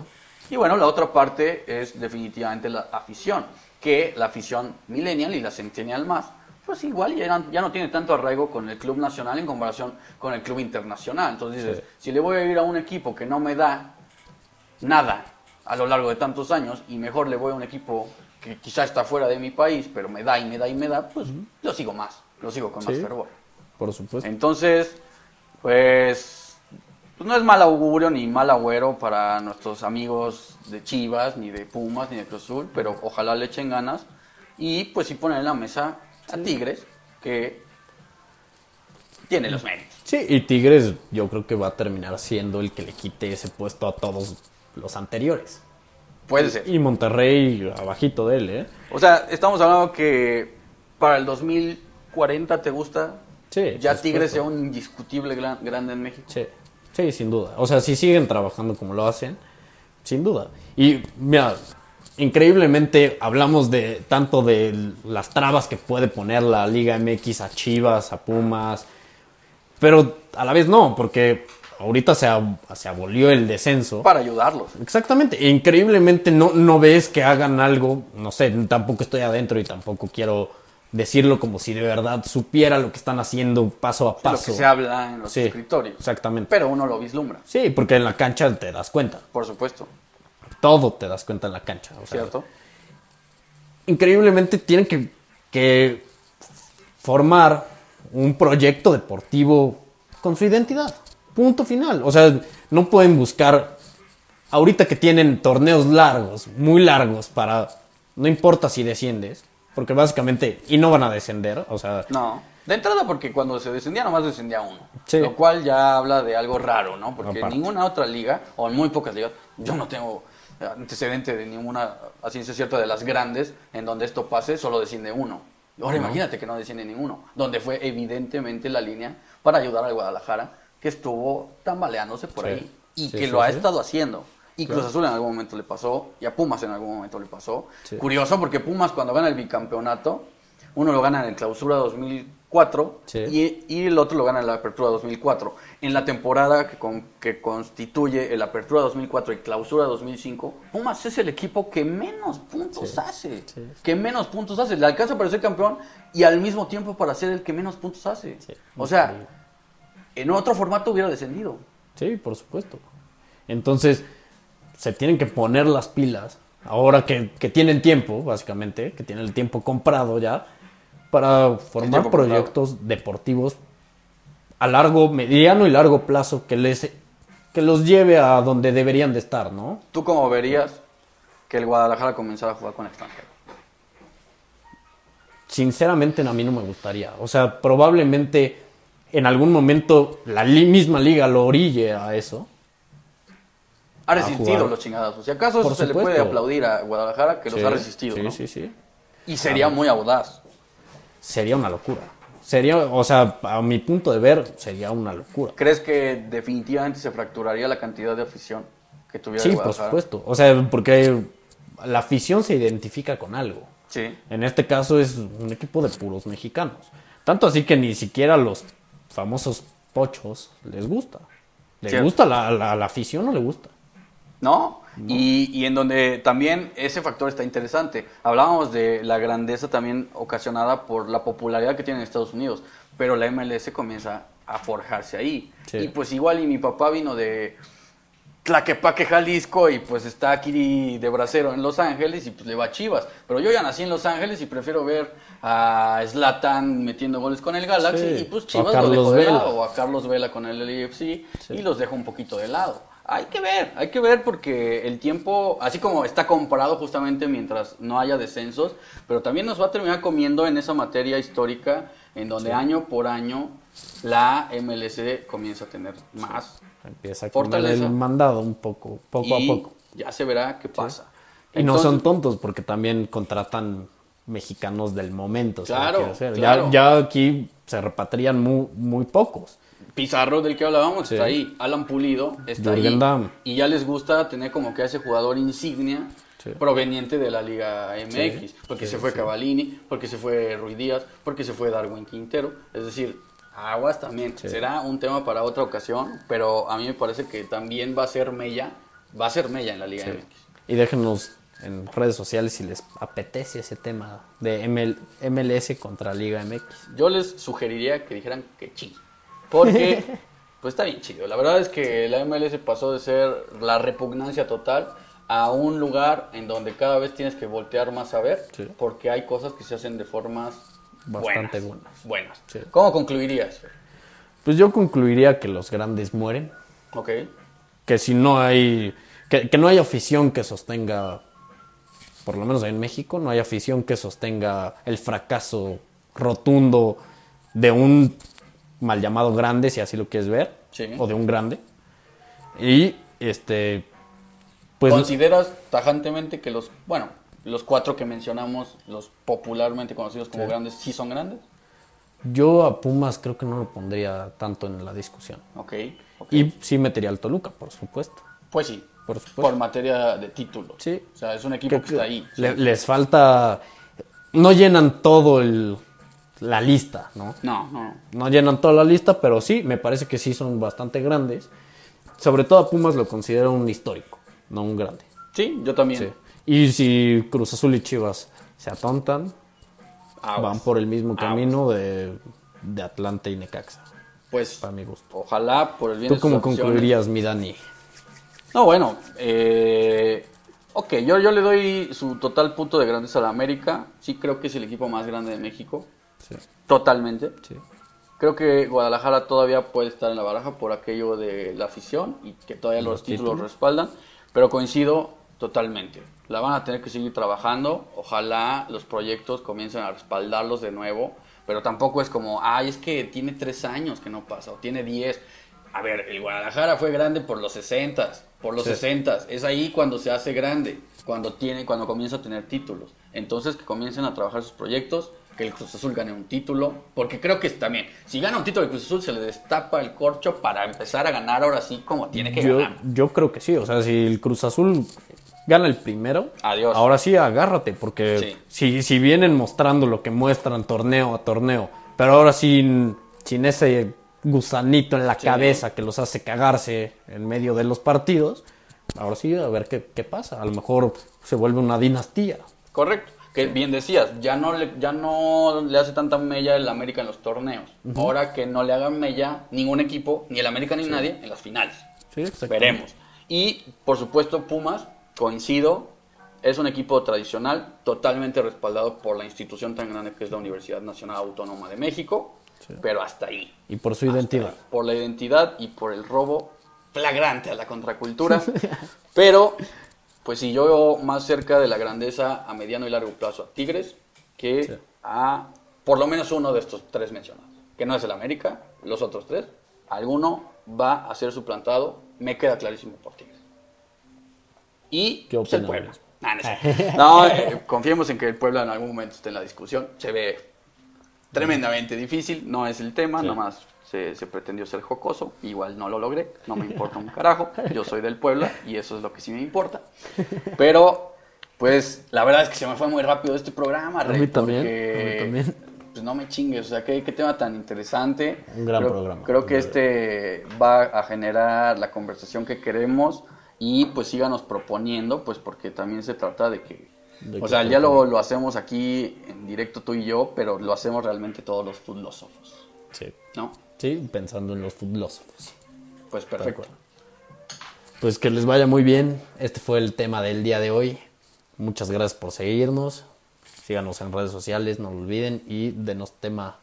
Y bueno, la otra parte es definitivamente la afición, que la afición millennial y la centennial más, pues igual ya, no- ya no tiene tanto arraigo con el club nacional en comparación con el club internacional. Entonces dices, Sí. si le voy a ir a un equipo que no me da nada a lo largo de tantos años y mejor le voy a un equipo que quizá está fuera de mi país, pero me da y me da y me da, pues lo sigo más, lo sigo con más Sí. fervor. Por supuesto. Entonces, pues, pues no es mal augurio ni mal agüero para nuestros amigos de Chivas, ni de Pumas, ni de Cruz Azul, pero ojalá le echen ganas y pues sí ponen en la mesa a Tigres, que tiene los méritos. Sí, y Tigres yo creo que va a terminar siendo el que le quite ese puesto a todos los anteriores. Puede ser. Y Monterrey abajito de él, ¿eh? O sea, estamos hablando que para el 2040 te gusta Sí. ya Tigres sea un indiscutible gran- grande en México. Sí, sí, sin duda. O sea, si siguen trabajando como lo hacen, sin duda. Y mira, increíblemente hablamos de tanto de las trabas que puede poner la Liga MX a Chivas, a Pumas, pero a la vez no, porque ahorita se, ab- se abolió el descenso. Para ayudarlos. Exactamente, e increíblemente no, no ves que hagan algo, no sé, tampoco estoy adentro y tampoco quiero decirlo como si de verdad supiera lo que están haciendo paso a Lo paso. que se habla en los Sí, escritorios. Exactamente. Pero uno lo vislumbra, Sí, porque en la cancha te das cuenta, por supuesto. todo te das cuenta en la cancha. o sea, ¿Cierto? increíblemente tienen que, que formar un proyecto deportivo con su identidad. Punto final. O sea, no pueden buscar, ahorita que tienen torneos largos, muy largos, para, no importa si desciendes, porque básicamente, y no van a descender, o sea, No. De entrada porque cuando se descendía nomás descendía uno. Sí. Lo cual ya habla de algo raro, ¿no? Porque en ninguna otra liga, o en muy pocas ligas, yo no tengo antecedente de ninguna, a ciencia cierta, de las grandes, en donde esto pase, solo desciende uno. Ahora imagínate que no desciende ninguno, donde fue evidentemente la línea para ayudar al Guadalajara, que estuvo tambaleándose por Sí. ahí y Sí, que lo ha estado haciendo. Y Cruz Azul en algún momento le pasó, y a Pumas en algún momento le pasó. Sí. Curioso porque Pumas cuando gana el bicampeonato, uno lo gana en clausura 2004 Sí. y, y el otro lo gana en la apertura 2004. En la temporada que, con- que constituye el apertura 2004 y clausura 2005, Pumas es el equipo que menos puntos hace. Que menos puntos hace. Le alcanza para ser campeón y al mismo tiempo para ser el que menos puntos hace. O sea, en otro formato hubiera descendido. Sí, por supuesto. Entonces, se tienen que poner las pilas, ahora que, que tienen tiempo, básicamente, que tienen el tiempo comprado ya, para formar comprado. proyectos deportivos a largo, mediano y largo plazo que les que los lleve a donde deberían de estar, ¿no? ¿Tú cómo verías que el Guadalajara comenzara a jugar con extranjeros? Sinceramente a mí no me gustaría. O sea, probablemente en algún momento la li- misma liga lo orille a eso. Ha resistido los chingadazos. Si acaso eso se le puede aplaudir a Guadalajara que los ha resistido, Sí, ¿no? sí, sí. Y sería muy audaz. sería una locura. Sería, o sea, a mi punto de ver, sería una locura. ¿Crees que definitivamente se fracturaría la cantidad de afición que tuviera Sí, por supuesto. O sea, porque la afición se identifica con algo. Sí. En este caso es un equipo de puros mexicanos. Tanto así que ni siquiera los famosos pochos les gusta. ¿Le Cierto. gusta la, la, la afición o le gusta? ¿No? Y, y en donde también ese factor está interesante. Hablábamos de la grandeza también ocasionada por la popularidad que tiene en Estados Unidos, pero la MLS comienza a forjarse ahí. Sí. Y pues igual y mi papá vino de Tlaquepaque, Jalisco y pues está aquí de bracero en Los Ángeles y pues le va a Chivas. Pero yo ya nací en Los Ángeles y prefiero ver a Zlatan metiendo goles con el Galaxy Sí. y pues Chivas lo Carlos dejo de lado o a Carlos Vela con el LAFC y los dejo un poquito de lado. Hay que ver, hay que ver porque el tiempo, así como está comparado justamente mientras no haya descensos, pero también nos va a terminar comiendo en esa materia histórica en donde año por año la MLC comienza a tener más Empieza a Fortaleza. el mandado un poco, poco y a poco. ya se verá qué pasa. Y no son tontos porque también contratan mexicanos del momento. ¿sabes Claro, claro. Ya, ya aquí se repatrian muy, muy pocos. Pizarro del que hablábamos Sí. está ahí, Alan Pulido está Jürgen ahí Damm. y ya les gusta tener como que a ese jugador insignia Sí. proveniente de la Liga MX, Sí, porque se fue. Cavallini, porque se fue Rui Díaz, porque se fue Darwin Quintero, es decir, aguas también, será un tema para otra ocasión, pero a mí me parece que también va a ser Mella, va a ser Mella en la Liga. MX. Y déjenos en redes sociales si les apetece ese tema de ML MLS contra Liga MX. Yo les sugeriría que dijeran que sí. Porque, pues está bien chido. La verdad es que la MLS pasó de ser la repugnancia total a un lugar en donde cada vez tienes que voltear más a ver. Sí. Porque hay cosas que se hacen de formas Bastante buenas. buenas. buenas. Sí. ¿Cómo concluirías? Pues yo concluiría que los grandes mueren, Ok. que si no hay, que, que no hay afición que sostenga, por lo menos en México, no hay afición que sostenga el fracaso rotundo de un mal llamado grande, si así lo quieres ver, Sí. o de un grande. Y este, pues ¿Consideras tajantemente que los, bueno, los cuatro que mencionamos, los popularmente conocidos como Sí. grandes, sí son grandes? yo a Pumas creo que no lo pondría tanto en la discusión. Ok. ok. Y sí metería al Toluca, por supuesto. pues sí. Por supuesto. Por materia de títulos. Sí. O sea, es un equipo que, está ahí. Le- les falta. No llenan todo el, la lista, ¿no? No, no, no. Llenan toda la lista, pero sí, me parece que sí son bastante grandes. sobre todo a Pumas lo considero un histórico, no un grande. Sí, yo también. Sí. Y si Cruz Azul y Chivas se atontan, Aguas. van por el mismo Aguas. camino de, de Atlante y Necaxa, Pues, para mi gusto. ojalá por el bien ¿Tú de cómo concluirías, mi Dani? No, bueno, eh, ok, yo, yo le doy su total punto de grandeza a la América. Sí creo que es el equipo más grande de México, Sí, totalmente. sí. Creo que Guadalajara todavía puede estar en la baraja por aquello de la afición y que todavía los, Los títulos, títulos. respaldan, pero coincido totalmente. La van a tener que seguir trabajando, ojalá los proyectos comiencen a respaldarlos de nuevo, pero tampoco es como, ay, es que tiene tres años que no pasa, o tiene diez. A ver, el Guadalajara fue grande por los 60, por los Sí. 60, es ahí cuando se hace grande, cuando tiene, cuando comienza a tener títulos. Entonces que comiencen a trabajar sus proyectos, que el Cruz Azul gane un título, porque creo que también, si gana un título el Cruz Azul se le destapa el corcho para empezar a ganar ahora sí como tiene que Yo, ganar. yo creo que sí, o sea, si el Cruz Azul gana el primero, Adiós. ahora sí agárrate, porque Sí. si, si vienen mostrando lo que muestran torneo a torneo, pero ahora sin, sin ese gusanito en la Sí. cabeza que los hace cagarse en medio de los partidos, ahora sí a ver qué, qué pasa, a lo mejor se vuelve una dinastía. Correcto. Que bien decías, ya no le, ya no le hace tanta mella el América en los torneos. Ahora que no le hagan mella ningún equipo, ni el América ni nadie, en las finales. Sí. Veremos. Y, por supuesto, Pumas, coincido, es un equipo tradicional, totalmente respaldado por la institución tan grande que es la Universidad Nacional Autónoma de México, Sí. pero hasta ahí. Y por su identidad. Por la identidad y por el robo flagrante a la contracultura. pero, pues si yo veo más cerca de la grandeza a mediano y largo plazo a Tigres que Sí. a por lo menos uno de estos tres mencionados, que no es el América, los otros tres, alguno va a ser suplantado, me queda clarísimo por Tigres. Y ¿Qué pues, el? Puebla. Nah, no, es cierto. No, eh, confiemos en que el Puebla en algún momento esté en la discusión. Se ve tremendamente difícil, no es el tema, Sí. nomás se, se pretendió ser jocoso, igual no lo logré, no me importa un carajo, yo soy del Puebla y eso es lo que sí me importa. Pero, pues, la verdad es que se me fue muy rápido este programa, A Rey, mí también, porque, a mí también. Pues no me chingues, o sea, qué, qué tema tan interesante. Un gran creo, programa. Creo que este va a generar la conversación que queremos y pues síganos proponiendo, pues porque también se trata de que o sea, ya lo, lo hacemos aquí en directo tú y yo, pero lo hacemos realmente todos los filósofos, Sí. ¿no? Sí, pensando en los filósofos. Pues perfecto. Pues que les vaya muy bien. Este fue el tema del día de hoy. Muchas gracias por seguirnos. Síganos en redes sociales, no lo olviden. Y denos tema.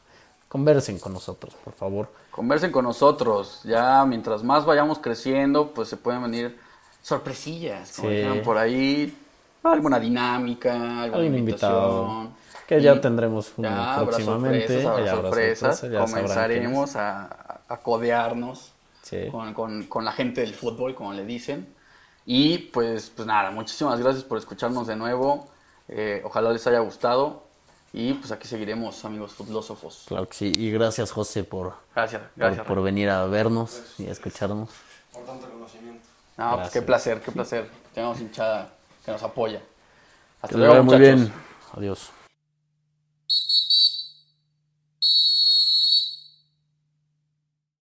Conversen con nosotros, por favor. Conversen con nosotros, ya mientras más vayamos creciendo, pues se pueden venir sorpresillas, como Sí. dijeron por ahí, alguna dinámica, alguna Algún invitado. Que ya Y tendremos uno ya próximamente. sorpresas, habrá ya habrá sorpresas, sorpresas, comenzaremos a, a codearnos Sí. con, con- con la gente del fútbol, como le dicen. Y pues, pues nada, muchísimas gracias por escucharnos de nuevo. Eh, ojalá les haya gustado. Y pues aquí seguiremos, amigos filósofos. Claro que sí. Y gracias, José, por, Gracias, por, gracias. por venir a vernos y a escucharnos. por tanto conocimiento. No, pues qué placer, qué placer. Tenemos hinchada que nos apoya. Hasta Que luego, muy muchachos. bien. Adiós.